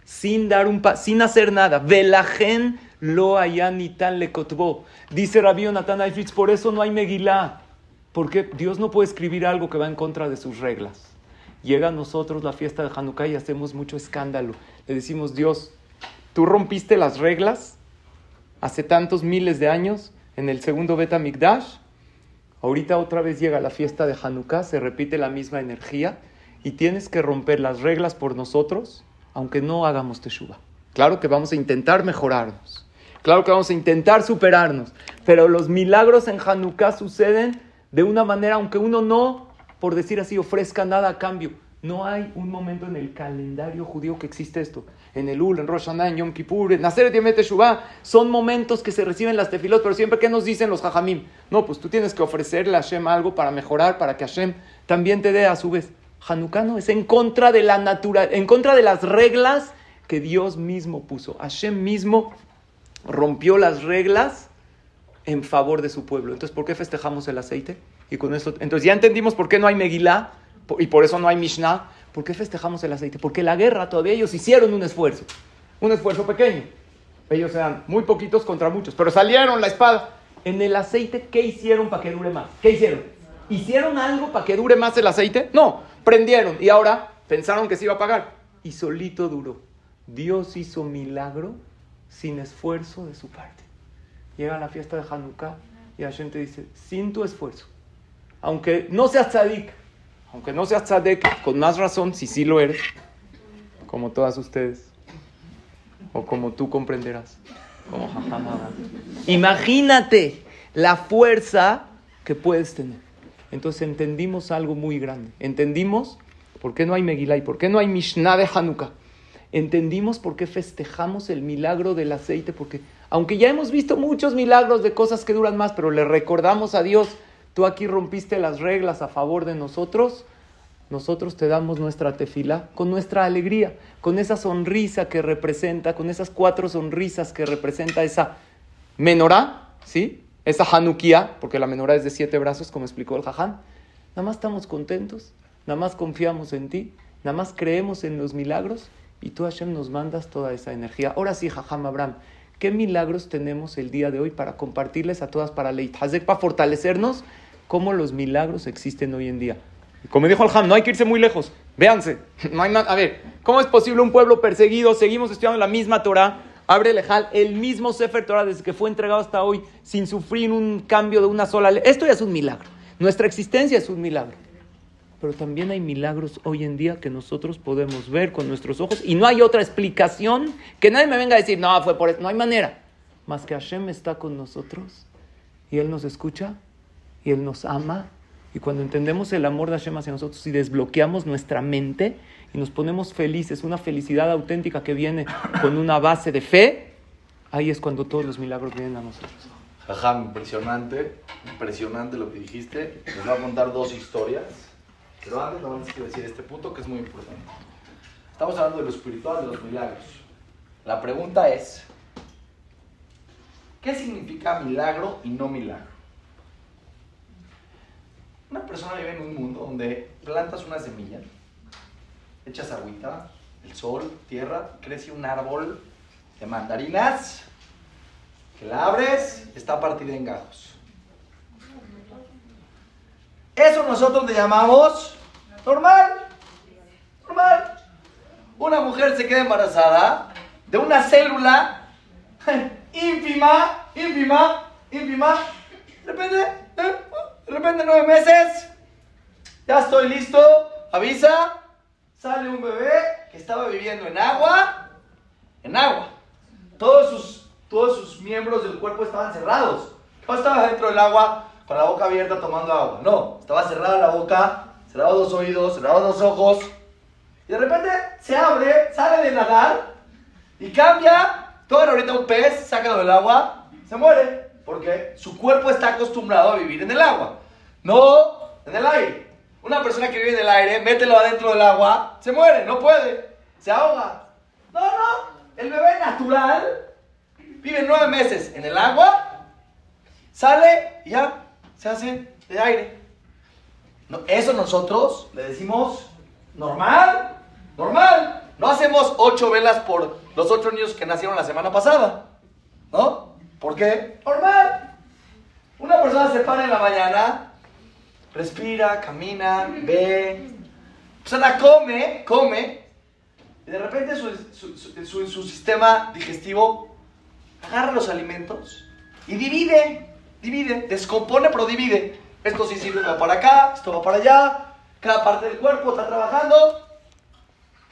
sin dar un sin hacer nada. Velajen lo ni tan le cotbó. Dice Rabbi Nathan Eifritz, por eso no hay Megilá. Porque Dios no puede escribir algo que va en contra de sus reglas. Llega a nosotros la fiesta de Hanukkah y hacemos mucho escándalo. Le decimos, Dios, tú rompiste las reglas hace tantos miles de años en el segundo Beta Mikdash. Ahorita otra vez llega la fiesta de Hanukkah, se repite la misma energía y tienes que romper las reglas por nosotros, aunque no hagamos teshuva. Claro que vamos a intentar mejorarnos. Claro que vamos a intentar superarnos. Pero los milagros en Hanukkah suceden de una manera, aunque uno no, por decir así, ofrezca nada a cambio. No hay un momento en el calendario judío que existe esto. En el Ul, en Rosh Hashanah, en Yom Kippur, en Nazaret y Teshuvah, son momentos que se reciben las tefilot, pero siempre, ¿qué nos dicen los hajamim? No, pues tú tienes que ofrecerle a Hashem algo para mejorar, para que Hashem también te dé a su vez. Hanukkah no es en contra de la naturaleza, en contra de las reglas que Dios mismo puso. Hashem mismo rompió las reglas en favor de su pueblo. Entonces, ¿por qué festejamos el aceite? Y con esto, entonces ya entendimos por qué no hay Megilá y por eso no hay Mishnah. ¿Por qué festejamos el aceite? Porque la guerra todavía ellos hicieron un esfuerzo, un esfuerzo pequeño. Ellos eran muy poquitos contra muchos, pero salieron la espada. En el aceite, ¿qué hicieron para que dure más? ¿Qué hicieron? ¿Hicieron algo para que dure más el aceite? No, prendieron y ahora pensaron que se iba a pagar. Y solito duró. Dios hizo milagro sin esfuerzo de su parte. Llega la fiesta de Hanukkah y la gente dice, sin tu esfuerzo, aunque no seas tzadik, aunque no seas tzadik, con más razón, si sí lo eres, como todas ustedes, o como tú comprenderás, como Imagínate la fuerza que puedes tener. Entonces entendimos algo muy grande. Entendimos por qué no hay Megillah y por qué no hay Mishnah de Hanukkah entendimos por qué festejamos el milagro del aceite, porque aunque ya hemos visto muchos milagros de cosas que duran más, pero le recordamos a Dios, tú aquí rompiste las reglas a favor de nosotros, nosotros te damos nuestra tefila con nuestra alegría, con esa sonrisa que representa, con esas cuatro sonrisas que representa esa menorá, ¿sí? Esa hanukia, porque la menorá es de siete brazos, como explicó el jaján. Nada más estamos contentos, nada más confiamos en ti, nada más creemos en los milagros y tú, Hashem, nos mandas toda esa energía. Ahora sí, Jajam Abraham, ¿qué milagros tenemos el día de hoy para compartirles a todas, para Hazek, para fortalecernos? ¿Cómo los milagros existen hoy en día? Como dijo el Ham, no hay que irse muy lejos. Véanse. [laughs] No hay A ver, ¿cómo es posible un pueblo perseguido? Seguimos estudiando la misma Torah. Abre el Ejal, el mismo Sefer Torah desde que fue entregado hasta hoy, sin sufrir un cambio de una sola ley. Esto ya es un milagro. Nuestra existencia es un milagro pero también hay milagros hoy en día que nosotros podemos ver con nuestros ojos. Y no hay otra explicación que nadie me venga a decir, no, fue por eso, no hay manera, más que Hashem está con nosotros y Él nos escucha y Él nos ama. Y cuando entendemos el amor de Hashem hacia nosotros y desbloqueamos nuestra mente y nos ponemos felices, una felicidad auténtica que viene con una base de fe, ahí es cuando todos los milagros vienen a nosotros. Jajam, impresionante, impresionante lo que dijiste. Les voy a contar dos historias pero antes, no quiero decir este punto que es muy importante. Estamos hablando de lo espiritual, de los milagros. La pregunta es, ¿qué significa milagro y no milagro? Una persona vive en un mundo donde plantas una semilla, echas agüita, el sol, tierra, crece un árbol de mandarinas, que la abres, está partida en gajos. Eso nosotros le llamamos Normal. Normal. Una mujer se queda embarazada de una célula [laughs] ínfima, ínfima, ínfima. De repente, de repente nueve meses. Ya estoy listo. Avisa. Sale un bebé que estaba viviendo en agua. En agua. Todos sus, todos sus miembros del cuerpo estaban cerrados. No estaba dentro del agua con la boca abierta tomando agua. No, estaba cerrada la boca cerraba dos oídos, cerraba dos ojos, y de repente se abre, sale de nadar y cambia. Todo era ahorita un pez, sácalo del agua, se muere, porque su cuerpo está acostumbrado a vivir en el agua, no en el aire. Una persona que vive en el aire, mételo adentro del agua, se muere, no puede, se ahoga. No, no, el bebé natural vive nueve meses en el agua, sale y ya se hace de aire eso nosotros le decimos normal, normal. No hacemos ocho velas por los ocho niños que nacieron la semana pasada. ¿No? ¿Por qué? Normal. Una persona se para en la mañana respira, camina, ve. Sea, la come, come. Y de repente su, su sistema digestivo agarra los alimentos y divide, divide, descompone, pero divide. Esto sí sirve para acá, esto va para allá, cada parte del cuerpo está trabajando.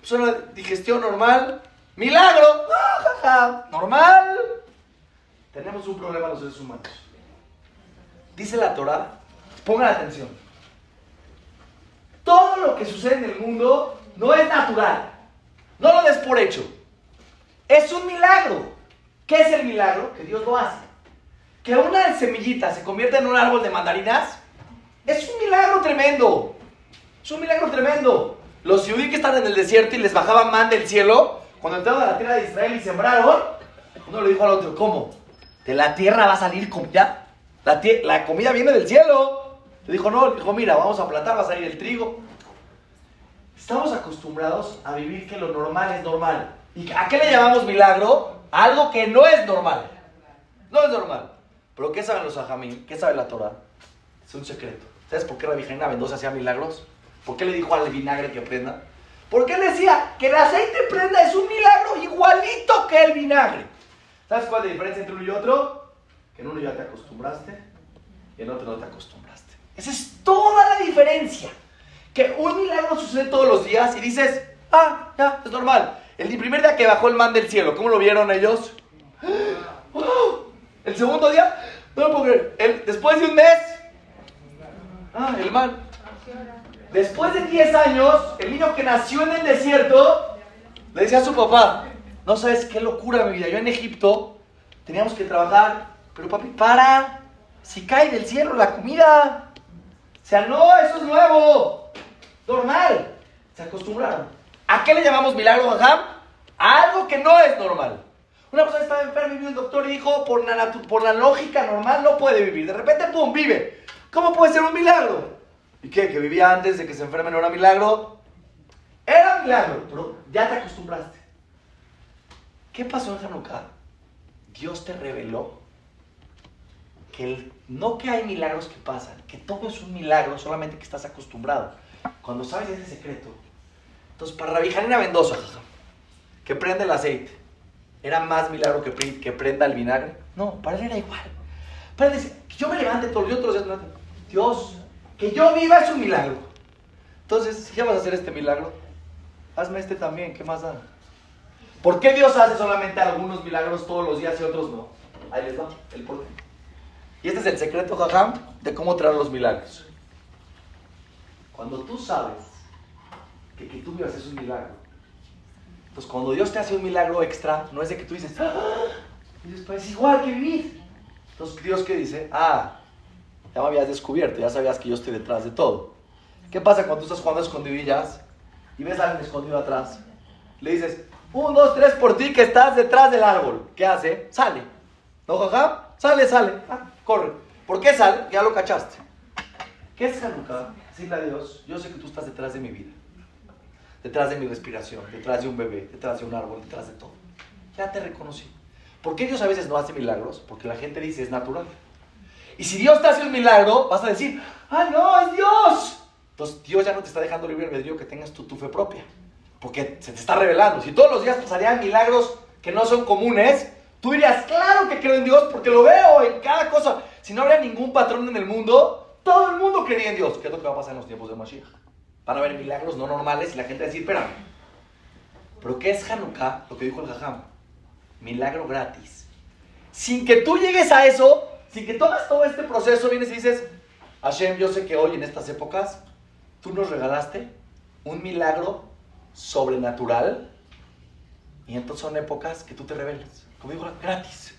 Es una digestión normal. ¡Milagro! ¡Ah, normal. Tenemos un problema los seres humanos. Dice la Torah, pongan atención. Todo lo que sucede en el mundo no es natural. No lo des por hecho. Es un milagro. ¿Qué es el milagro? Que Dios lo hace. Que una semillita se convierta en un árbol de mandarinas es un milagro tremendo. Es un milagro tremendo. Los judíos que están en el desierto y les bajaban man del cielo, cuando entraron a la tierra de Israel y sembraron, uno le dijo al otro, ¿cómo? ¿De la tierra va a salir comida? La, la comida viene del cielo. Le dijo, no, le dijo, mira, vamos a plantar, va a salir el trigo. Estamos acostumbrados a vivir que lo normal es normal. ¿Y a qué le llamamos milagro? algo que no es normal. No es normal. Pero ¿qué saben los ajamín? ¿Qué sabe la Torah? Es un secreto. ¿Sabes por qué la Virgen Mendoza hacía milagros? ¿Por qué le dijo al vinagre que prenda? Porque él decía que el aceite prenda es un milagro igualito que el vinagre. ¿Sabes cuál es la diferencia entre uno y otro? Que en uno ya te acostumbraste y en otro no te acostumbraste. Esa es toda la diferencia. Que un milagro sucede todos los días y dices, ah, ya, es normal. El primer día que bajó el man del cielo, ¿cómo lo vieron ellos? [gasps] El segundo día, no después de un mes, ah, el man. Después de 10 años, el niño que nació en el desierto le decía a su papá, no sabes qué locura mi vida, yo en Egipto teníamos que trabajar, pero papi, para, si cae del cielo la comida. O sea, no, eso es nuevo, normal. Se acostumbraron. ¿A qué le llamamos milagro, A algo que no es normal. Una persona estaba enferma y vino el doctor y dijo, por la, por la lógica normal no puede vivir. De repente, ¡pum!, vive. ¿Cómo puede ser un milagro? ¿Y qué? ¿Que vivía antes de que se enferme no era milagro? Era milagro, pero ya te acostumbraste. ¿Qué pasó en Hanukkah? Dios te reveló que no que hay milagros que pasan, que todo es un milagro, solamente que estás acostumbrado. Cuando sabes ese secreto. Entonces, para Rabbi Janina Mendoza, que prende el aceite, ¿era más milagro que, que prenda el vinagre? No, para él era igual. Para él decía, que yo me levante todos los días, Dios, que yo viva es un milagro. Entonces, si ya vas a hacer este milagro, hazme este también, ¿qué más da? ¿Por qué Dios hace solamente algunos milagros todos los días y otros no? Ahí les va el porqué. Y este es el secreto, jajam, de cómo traer los milagros. Cuando tú sabes que que tú vivas es un milagro, entonces cuando Dios te hace un milagro extra, no es de que tú dices, ¡Ah! pues es igual que vivir. Entonces Dios qué dice, ah, ya me habías descubierto, ya sabías que yo estoy detrás de todo. ¿Qué pasa cuando tú estás jugando a escondidillas y ves a alguien escondido atrás? Le dices, un, dos, tres por ti que estás detrás del árbol. ¿Qué hace? Sale. ¿No, jaja? Sale, sale. Ah, corre. ¿Por qué sale? Ya lo cachaste. ¿Qué es Hanukkah? Decirle a Dios, yo sé que tú estás detrás de mi vida. Detrás de mi respiración, detrás de un bebé, detrás de un árbol, detrás de todo. Ya te reconocí. ¿Por qué Dios a veces no hace milagros? Porque la gente dice es natural. Y si Dios te hace un milagro, vas a decir, ¡ah, no, es Dios! Entonces Dios ya no te está dejando libre albedrío que tengas tu, tu fe propia. Porque se te está revelando. Si todos los días pasarían milagros que no son comunes, tú dirías, claro que creo en Dios porque lo veo en cada cosa. Si no habría ningún patrón en el mundo, todo el mundo creería en Dios. ¿Qué es lo que va a pasar en los tiempos de Mashiach? Van a haber milagros no normales y la gente va a decir, espérame. ¿Pero qué es Hanukkah? Lo que dijo el Jajam. Milagro gratis. Sin que tú llegues a eso, sin que tomes todo este proceso, vienes y dices, Hashem, yo sé que hoy en estas épocas tú nos regalaste un milagro sobrenatural y entonces son épocas que tú te revelas. Como digo, gratis.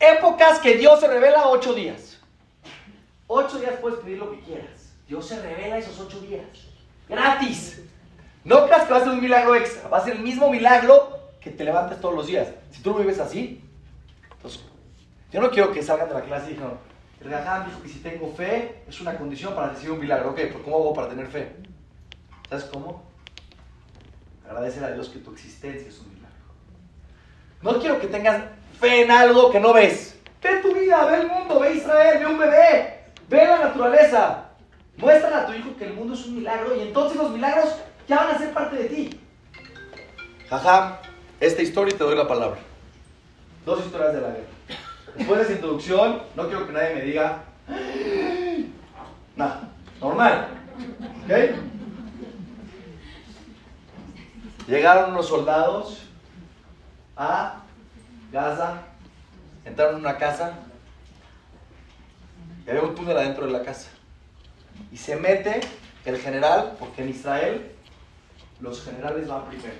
Épocas que Dios se revela ocho días. Ocho días puedes pedir lo que quieras. Dios se revela esos ocho días. Gratis. No creas que va a ser un milagro extra. Va a ser el mismo milagro que te levantes todos los días. Si tú lo vives así, entonces yo no quiero que salgan de la clase y digan, el Gaján dijo que si tengo fe es una condición para recibir un milagro. Ok, pero ¿cómo hago para tener fe? ¿Sabes cómo? Agradecer a Dios que tu existencia es un milagro. No quiero que tengas fe en algo que no ves. Ve tu vida, ve el mundo, ve Israel, ve un bebé, ve la naturaleza. Muéstrale a tu hijo que el mundo es un milagro y entonces los milagros ya van a ser parte de ti. Jajam, esta historia te doy la palabra. Dos historias de la guerra. Después de esa introducción, no quiero que nadie me diga nada. Normal. ¿Ok? Llegaron unos soldados a Gaza, entraron en una casa y había un túnel adentro de la casa. Y se mete el general, porque en Israel los generales van primero.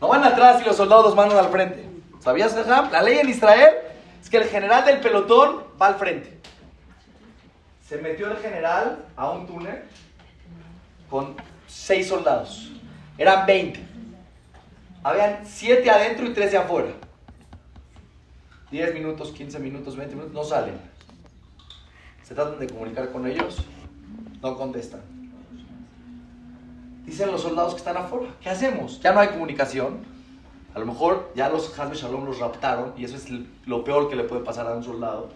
No van atrás y los soldados mandan al frente. ¿Sabías, Jajam? La ley en Israel es que el general del pelotón va al frente. Se metió el general a un túnel con seis soldados. Eran 20. Habían siete adentro y 13 afuera. 10 minutos, 15 minutos, 20 minutos, no salen. Se tratan de comunicar con ellos, no contestan. Dicen los soldados que están afuera, ¿qué hacemos? Ya no hay comunicación. A lo mejor ya los Hazbe Shalom los raptaron y eso es lo peor que le puede pasar a un soldado.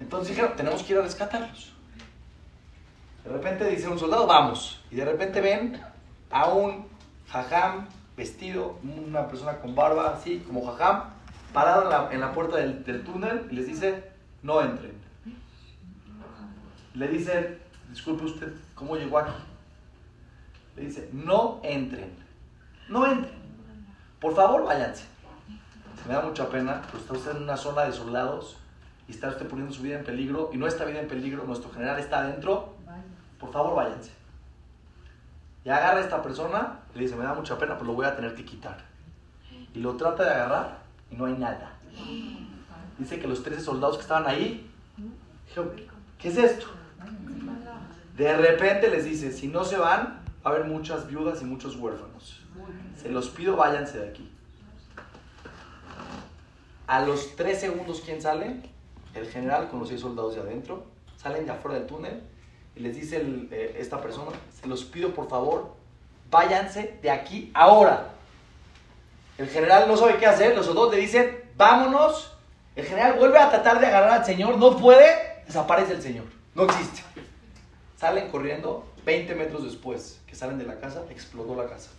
Entonces dijeron, tenemos que ir a rescatarlos. De repente dice un soldado, vamos. Y de repente ven a un jajam vestido, una persona con barba, así como jajam, parado en la, en la puerta del, del, túnel y les dice, no entren. Le dicen, disculpe usted, ¿cómo llegó aquí? Le dice, no entren, no entren. Por favor, váyanse. Se me da mucha pena, pero está usted en una zona de soldados y está usted poniendo su vida en peligro y nuestra vida en peligro, nuestro general está adentro. Por favor, váyanse. Y agarra a esta persona le dice, me da mucha pena, pero lo voy a tener que quitar. Y lo trata de agarrar y no hay nada. Dice que los 13 soldados que estaban ahí, ¿qué es esto? De repente les dice, si no se van, va a haber muchas viudas y muchos huérfanos. Se los pido, váyanse de aquí. A los 3 segundos, ¿quién sale? El general con los 6 soldados de adentro. Salen de afuera del túnel y les dice eh, esta persona, se los pido por favor, váyanse de aquí ahora. El general no sabe qué hacer, los soldados le dicen, vámonos. El general vuelve a tratar de agarrar al señor, no puede, desaparece el señor, no existe. Salen corriendo 20 metros después que salen de la casa, explotó la casa.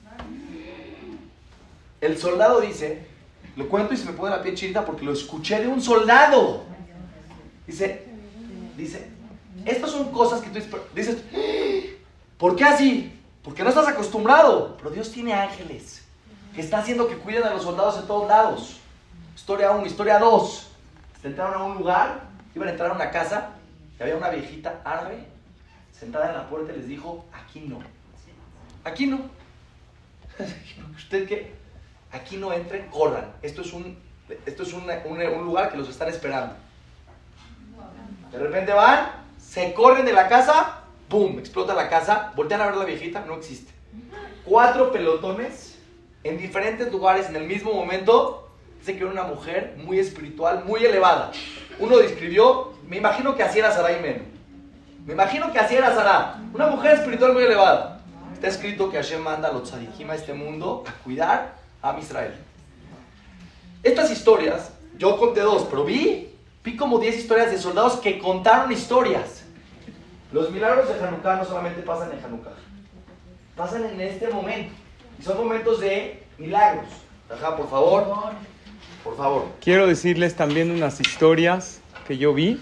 El soldado dice, lo cuento y se me pone la piel chinita porque lo escuché de un soldado. Dice, dice, estas son cosas que tú dices, ¿por qué así? Porque no estás acostumbrado. Pero Dios tiene ángeles que está haciendo que cuiden a los soldados en todos lados. Historia 1, historia 2. Se entraron a un lugar, iban a entrar a una casa y había una viejita árabe sentada en la puerta y les dijo, aquí no. Aquí no. [laughs] ¿Usted qué? Aquí no entren, corran. Esto es un, esto es un, un, lugar que los están esperando. De repente van, se corren de la casa, ¡pum! Explota la casa, voltean a ver a la viejita, no existe. Cuatro pelotones en diferentes lugares en el mismo momento. Dice que era una mujer muy espiritual, muy elevada. Uno describió, me imagino que así era Sarai Men. Me imagino que así era Sara. Una mujer espiritual muy elevada. Está escrito que Hashem manda a los tzadikim a este mundo a cuidar a Israel. Estas historias, yo conté dos, pero vi, vi como 10 historias de soldados que contaron historias. Los milagros de Hanukkah no solamente pasan en Hanukkah, pasan en este momento. Y son momentos de milagros. Ajá, por favor. Por favor. Quiero decirles también unas historias que yo vi.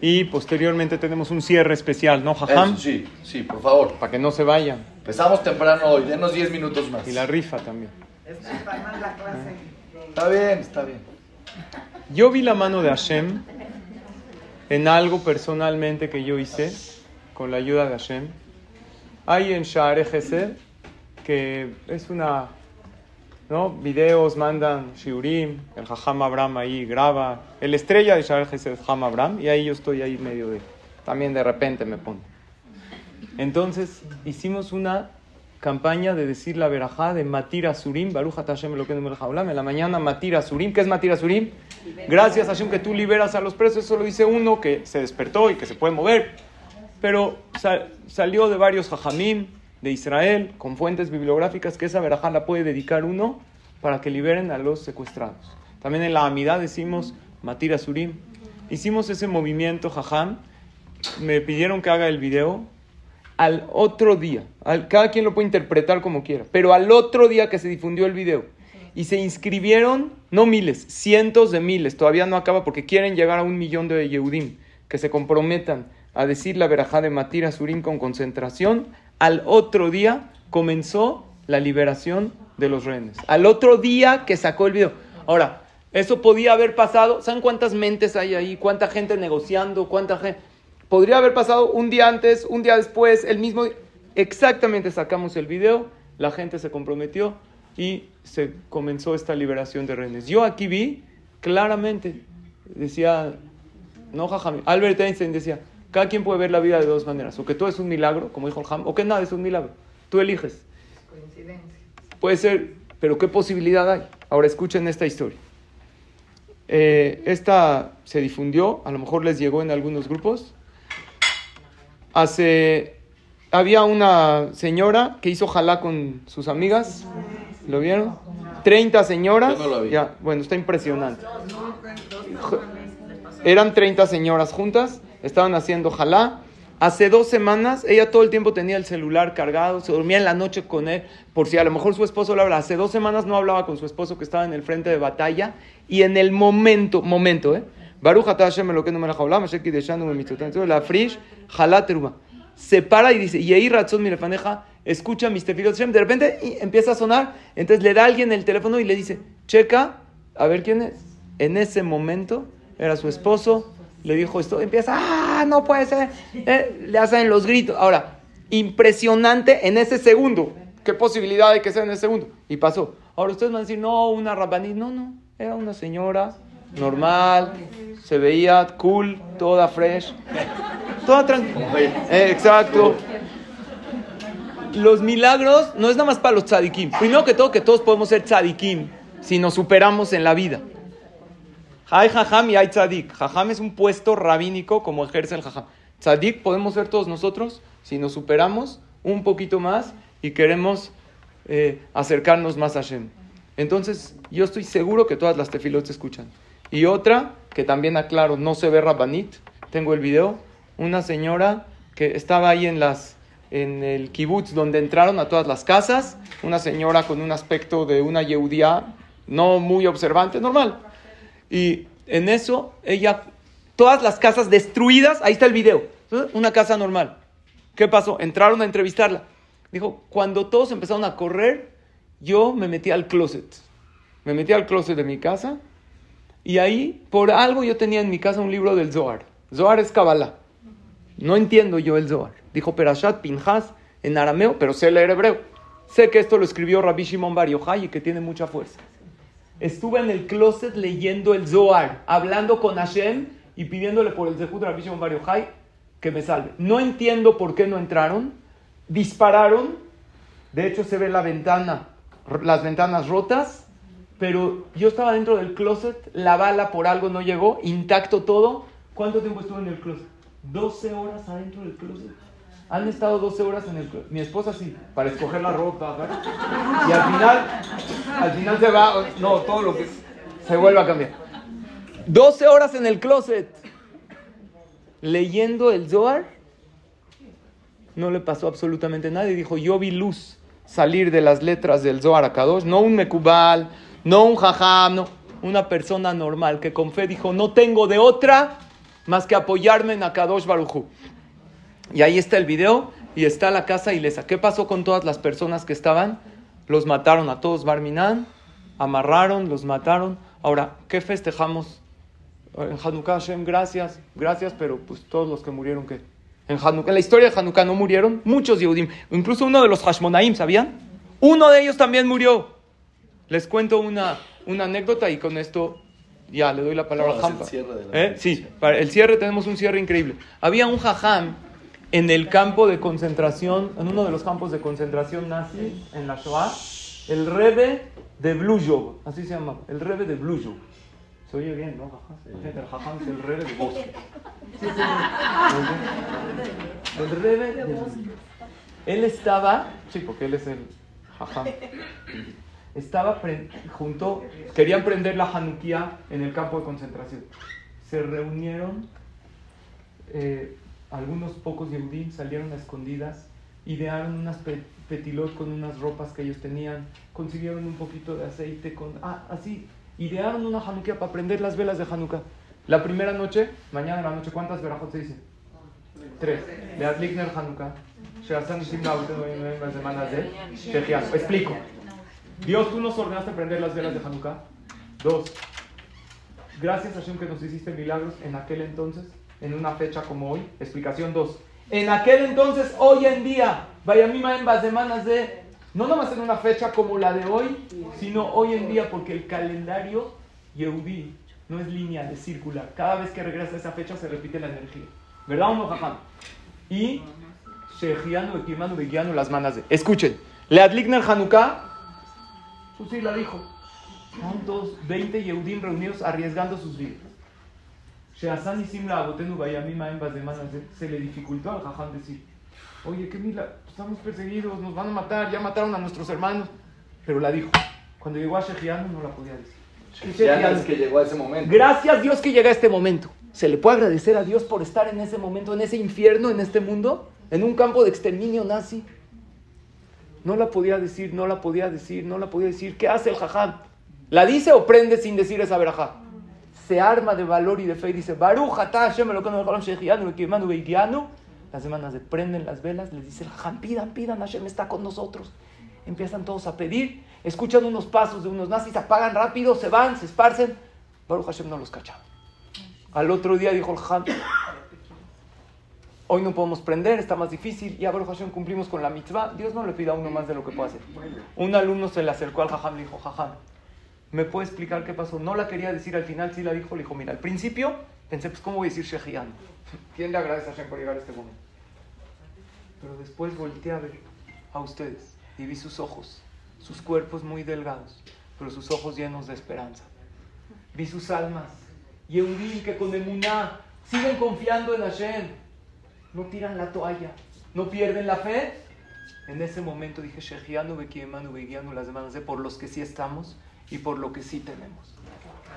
Y posteriormente tenemos un cierre especial, ¿no, Jajam? Eso, sí, sí, por favor. Para que no se vayan. Empezamos temprano hoy, denos 10 minutos más. Y la rifa también. Está bien, está bien. Yo vi la mano de Hashem en algo personalmente que yo hice con la ayuda de Hashem. Hay en Sha'are Gesed, que es una, ¿no? Videos, mandan Shiurim, el Jajam Abraham ahí graba, el estrella de es Jajam Abraham, y ahí yo estoy ahí medio de, también de repente me pongo. Entonces hicimos una campaña de decir la verajá de Matir Asurim, Baruch Hashem lo que en la mañana Matir Asurim, ¿qué es Matir Asurim? Gracias Hashem que tú liberas a los presos, eso lo dice uno que se despertó y que se puede mover, pero sal, salió de varios hajamim de Israel con fuentes bibliográficas que esa verajá la puede dedicar uno para que liberen a los secuestrados. También en la Amidad decimos Matir Asurim. hicimos ese movimiento, jajam. Me pidieron que haga el video. Al otro día, cada quien lo puede interpretar como quiera, pero al otro día que se difundió el video y se inscribieron, no miles, cientos de miles, todavía no acaba porque quieren llegar a un millón de Yehudim que se comprometan a decir la verajá de Matira Surim con concentración. Al otro día comenzó la liberación de los rehenes. Al otro día que sacó el video. Ahora, eso podía haber pasado. ¿Saben cuántas mentes hay ahí? ¿Cuánta gente negociando? ¿Cuánta gente? Podría haber pasado un día antes, un día después, el mismo Exactamente sacamos el video, la gente se comprometió y se comenzó esta liberación de rehenes. Yo aquí vi claramente, decía, no jajam, Albert Einstein decía, cada quien puede ver la vida de dos maneras, o que todo es un milagro, como dijo el Ham, o que nada es un milagro. Tú eliges. Coincidencia. Puede ser, pero ¿qué posibilidad hay? Ahora escuchen esta historia. Eh, esta se difundió, a lo mejor les llegó en algunos grupos. Hace, había una señora que hizo jalá con sus amigas, ¿lo vieron? 30 señoras. Ya, bueno, está impresionante. Eran 30 señoras juntas, estaban haciendo jalá. Hace dos semanas ella todo el tiempo tenía el celular cargado, se dormía en la noche con él, por si a lo mejor su esposo le habla. Hace dos semanas no hablaba con su esposo que estaba en el frente de batalla. Y en el momento, momento, ¿eh? Baruch Hashem lo que no me la la frish Se para y dice, y ahí razón mi lefaneja, escucha mis tefilot de repente y empieza a sonar, entonces le da alguien el teléfono y le dice, checa, a ver quién es. En ese momento era su esposo, le dijo esto, empieza, ah, no puede ser, eh, le hacen los gritos. Ahora, impresionante en ese segundo. ¿Qué posibilidad hay que sea en ese segundo? Y pasó. Ahora ustedes van a decir, no, una rabaní, no, no, era una señora normal, se veía cool, toda fresh, toda tranquila. Eh, exacto. Los milagros no es nada más para los tzadikim. Primero que todo, que todos podemos ser tzadikim si nos superamos en la vida. Hay jajam y hay tzadik. Jajam es un puesto rabínico como ejerce el jajam. Tzadik podemos ser todos nosotros si nos superamos un poquito más y queremos eh, acercarnos más a Hashem. Entonces, yo estoy seguro que todas las tefilot se escuchan. Y otra, que también aclaro, no se ve Rabbanit, tengo el video, una señora que estaba ahí en, las, en el kibutz donde entraron a todas las casas, una señora con un aspecto de una yeudía no muy observante, normal. Y en eso, ella, todas las casas destruidas, ahí está el video, una casa normal. ¿Qué pasó? Entraron a entrevistarla. Dijo, cuando todos empezaron a correr, yo me metí al closet. Me metí al closet de mi casa y ahí, por algo, yo tenía en mi casa un libro del Zohar. Zohar es Kabbalah. No entiendo yo el Zohar. Dijo Perashat Pinhas en arameo, pero sé leer hebreo. Sé que esto lo escribió Rabbi Shimon Bar Yochai y que tiene mucha fuerza. Estuve en el closet leyendo el Zohar, hablando con Hashem y pidiéndole por el Zehut Rabbi Shimon Bar que me salve. No entiendo por qué no entraron. Dispararon. De hecho, se ve la ventana, las ventanas rotas. Pero yo estaba dentro del closet. La bala por algo no llegó. Intacto todo. ¿Cuánto tiempo estuve en el closet? 12 horas adentro del closet. Han estado 12 horas en el Mi esposa sí, para escoger la ropa. [laughs] Y al final, al final se va, no, todo lo que se vuelve a cambiar. 12 horas en el closet. Leyendo el Zohar. No le pasó absolutamente nada. Y dijo, yo vi luz salir de las letras del Zohar a Kadosh. No un Mekubal, no un Jajam, no. Una persona normal que con fe dijo, no tengo de otra más que apoyarme en Akadosh Baruchu. Y ahí está el video y está la casa ilesa. ¿Qué pasó con todas las personas que estaban? Los mataron a todos, Barminan, amarraron, los mataron. Ahora, ¿qué festejamos? En Hanukkah, Hashem, gracias, gracias, pero pues todos los que murieron, ¿qué? En, Hanukkah, en la historia de Hanukkah no murieron muchos Yehudim, incluso uno de los Hashmonaim, ¿sabían? Uno de ellos también murió. Les cuento una, una anécdota y con esto ya le doy la palabra a Hampa. ¿Eh? Sí, para el cierre tenemos un cierre increíble. Había un jajam en el campo de concentración, en uno de los campos de concentración nazi, en la Shoah, el Rebe de Blujov, así se llama, el Rebe de Blujov. Se oye bien, ¿no? El Jajam es el Rebe de Bosque. El Rebe de Blujov. Él estaba, sí, porque él es el Jajam. Estaba junto, querían prender la Hanukkah en el campo de concentración. se reunieron eh, algunos pocos Yehudim, salieron a escondidas, idearon unas petilot con unas ropas que ellos tenían, consiguieron un poquito de aceite, con, ah, así, idearon una Hanukkah para prender las velas de Hanukkah. La primera noche, mañana en la noche, ¿cuántas verajot se dicen? Tres. De Adlikner Hanukkah. Explico. Dios, tú nos ordenaste prender las velas de Hanukkah. Dos. Gracias a Hashem que nos hiciste milagros en aquel entonces, en una fecha como hoy. Explicación dos. En aquel entonces, hoy en día, vaya mima en semanas de, no nomás en una fecha como la de hoy, sino hoy en día, porque el calendario Yehudi no es lineal, es circular. Cada vez que regresa esa fecha se repite la energía. ¿Verdad o no, jajam? Y Shejianu, Ekimanu, Begianu, las manas de. Escuchen, Leadligner Hanukkah, tú sí la dijo. Tantos 20 Yehudim reunidos arriesgando sus vidas. Sheasan y Simla Abotenu Bayamima en de se le dificultó al jajam decir: Oye, qué mila, estamos perseguidos, nos van a matar, ya mataron a nuestros hermanos. Pero la dijo. Cuando llegó a Shejianu no la podía decir. Shejianu es que llegó a ese momento. Gracias Dios que llega a este momento. ¿Se le puede agradecer a Dios por estar en ese momento, en ese infierno, en este mundo? En un campo de exterminio nazi. No la podía decir, no la podía decir, no la podía decir. ¿Qué hace el jajam? ¿La dice o prende sin decir esa verajá? Se arma de valor y de fe y dice, Baruch Hashem, lo Las semanas de prenden las velas, les dice el jajam, pidan, pidan, Hashem está con nosotros. Empiezan todos a pedir, escuchan unos pasos de unos nazis, apagan rápido, se van, se esparcen. Baruch Hashem no los cachaba. Al otro día dijo el Ham, hoy no podemos prender, está más difícil, y a Baruch Hashem cumplimos con la mitzvah, Dios no le pida a uno más de lo que puede hacer. Un alumno se le acercó al Jajam y le dijo, Jajam, ¿me puede explicar qué pasó? No la quería decir, al final sí la dijo, le dijo, mira, al principio pensé, pues ¿cómo voy a decir Shehian? ¿Quién le agradece a Hashem por llegar a este momento? Pero después volteé a ver a ustedes y vi sus ojos, sus cuerpos muy delgados, pero sus ojos llenos de esperanza. Vi sus almas Yehudim que con emuná siguen confiando en Hashem, no tiran la toalla, no pierden la fe. En ese momento dije, Shejianu, Bekiemanu, Begianu, las demás de por los que sí estamos y por lo que sí tenemos.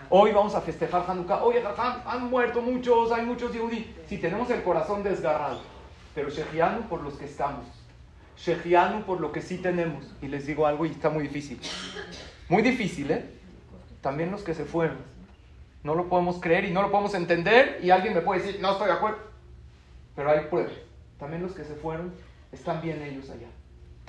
Hoy vamos a festejar Hanukkah. Oye, han muerto muchos, hay muchos Yehudí. Si tenemos el corazón desgarrado. Pero Shejianu por los que estamos. Shejianu por lo que sí tenemos. Y les digo algo y está muy difícil. Muy difícil, ¿eh? También los que se fueron no lo podemos creer y no lo podemos entender y alguien me puede decir, no estoy de acuerdo. Pero hay pruebas. También los que se fueron, están bien ellos allá.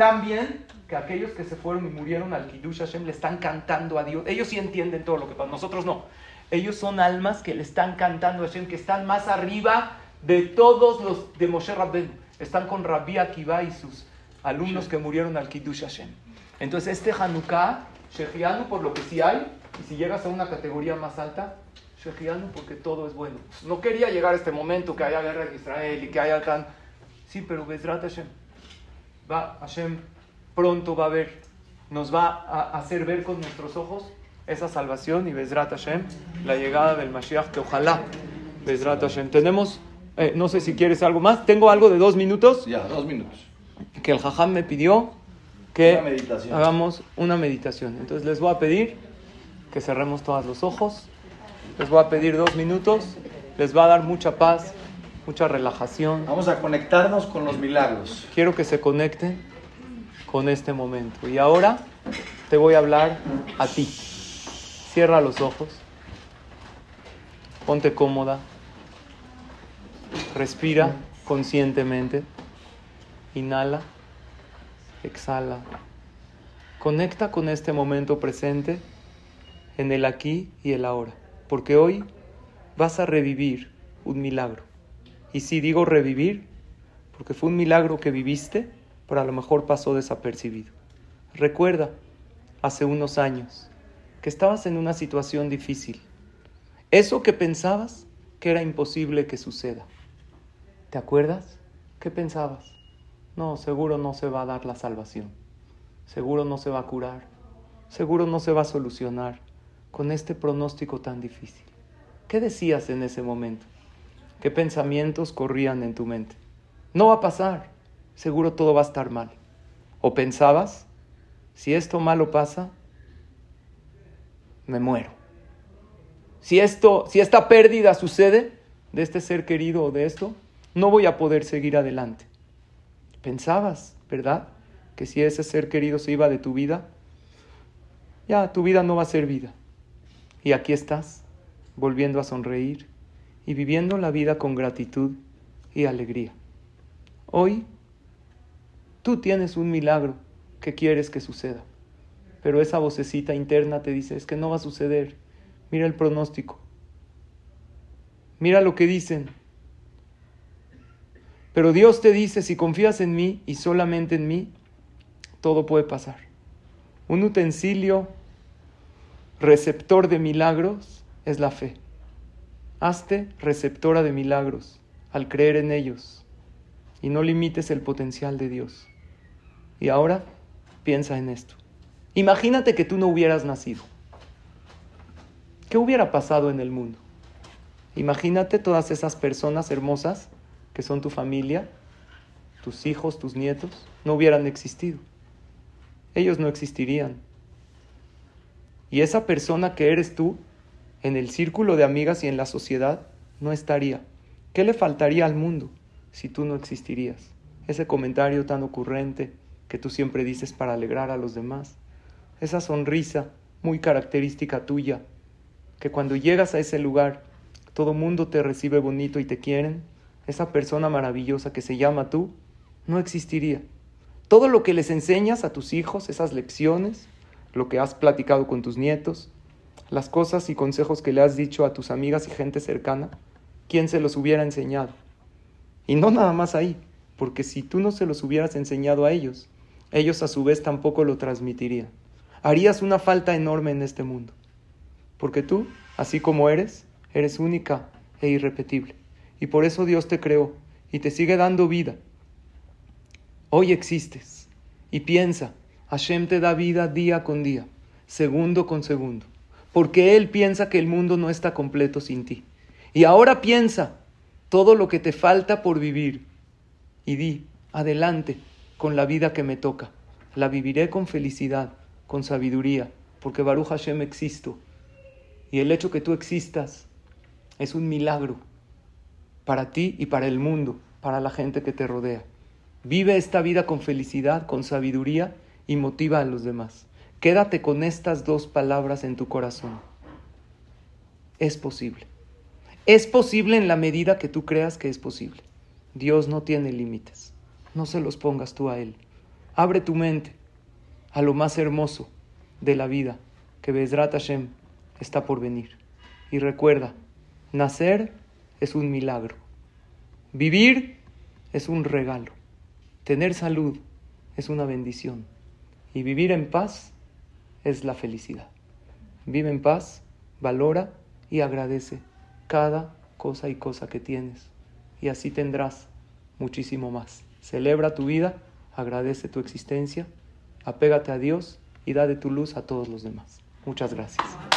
También que aquellos que se fueron y murieron al Kiddush Hashem le están cantando a Dios. Ellos sí entienden todo lo que pasa, nosotros no. Ellos son almas que le están cantando a Hashem, que están más arriba de todos los de Moshe Rabben. Están con Rabbi Akiva y sus alumnos que murieron al Kiddush Hashem. Entonces este Hanukkah, Shechianu por lo que sí hay, y si llegas a una categoría más alta, Shejianu porque todo es bueno. No quería llegar a este momento que haya guerra en Israel y que haya tan... Sí, pero Bezrat Hashem. Va, Hashem pronto va a ver, nos va a hacer ver con nuestros ojos esa salvación y Bezrat Hashem, la llegada del Mashiach, que ojalá, Bezrat Hashem. Tenemos, eh, no sé si quieres algo más, tengo algo de dos minutos. Ya, dos minutos. Que el Jajam me pidió que hagamos una meditación. Entonces les voy a pedir que cerremos todos los ojos. Les voy a pedir dos minutos. Les va a dar mucha paz, mucha relajación. Vamos a conectarnos con los milagros. Quiero que se conecten con este momento. Y ahora te voy a hablar a ti. Cierra los ojos. Ponte cómoda. Respira conscientemente. Inhala. Exhala. Conecta con este momento presente en el aquí y el ahora, porque hoy vas a revivir un milagro. Y si digo revivir, porque fue un milagro que viviste, pero a lo mejor pasó desapercibido. Recuerda, hace unos años, que estabas en una situación difícil. Eso que pensabas que era imposible que suceda. ¿Te acuerdas? ¿Qué pensabas? No, seguro no se va a dar la salvación. Seguro no se va a curar. Seguro no se va a solucionar con este pronóstico tan difícil? ¿Qué decías en ese momento? ¿Qué pensamientos corrían en tu mente? No va a pasar, seguro todo va a estar mal. ¿O pensabas, si esto malo pasa, me muero? si esto, si esta pérdida sucede de este ser querido o de esto, no voy a poder seguir adelante. Pensabas, ¿verdad? Que si ese ser querido se iba de tu vida, ya tu vida no va a ser vida. Y aquí estás, volviendo a sonreír y viviendo la vida con gratitud y alegría. Hoy tú tienes un milagro que quieres que suceda, pero esa vocecita interna te dice, es que no va a suceder. Mira el pronóstico. Mira lo que dicen. Pero Dios te dice, si confías en mí y solamente en mí, todo puede pasar. Un utensilio receptor de milagros es la fe. Hazte receptora de milagros al creer en ellos y no limites el potencial de Dios. Y ahora piensa en esto. Imagínate que tú no hubieras nacido. ¿Qué hubiera pasado en el mundo? Imagínate todas esas personas hermosas que son tu familia, tus hijos, tus nietos, no hubieran existido. Ellos no existirían. Y esa persona que eres tú, en el círculo de amigas y en la sociedad, no estaría. ¿Qué le faltaría al mundo si tú no existirías? Ese comentario tan ocurrente que tú siempre dices para alegrar a los demás. Esa sonrisa muy característica tuya, que cuando llegas a ese lugar todo mundo te recibe bonito y te quieren, esa persona maravillosa que se llama tú, no existiría. Todo lo que les enseñas a tus hijos, esas lecciones, lo que has platicado con tus nietos, las cosas y consejos que le has dicho a tus amigas y gente cercana, ¿quién se los hubiera enseñado? Y no nada más ahí, porque si tú no se los hubieras enseñado a ellos, ellos a su vez tampoco lo transmitirían. Harías una falta enorme en este mundo, porque tú, así como eres, Eres única e irrepetible. Y por eso Dios te creó y te sigue dando vida. Hoy existes y piensa, Hashem te da vida día con día, segundo con segundo, porque Él piensa que el mundo no está completo sin ti. Y ahora piensa todo lo que te falta por vivir y di, adelante con la vida que me toca. La viviré con felicidad, con sabiduría, porque Baruch Hashem existo. Y el hecho que tú existas es un milagro para ti y para el mundo, para la gente que te rodea. Vive esta vida con felicidad, con sabiduría y motiva a los demás. Quédate con estas dos palabras en tu corazón. Es posible. Es posible en la medida que tú creas que es posible. Dios no tiene límites. No se los pongas tú a Él. Abre tu mente a lo más hermoso de la vida, que Bezrat Hashem está por venir. Y recuerda, Nacer es un milagro. Vivir es un regalo. Tener salud es una bendición. Y vivir en paz es la felicidad. Vive en paz, valora y agradece cada cosa y cosa que tienes. Y así tendrás muchísimo más. Celebra tu vida, agradece tu existencia, apégate a Dios y da de tu luz a todos los demás. Muchas gracias.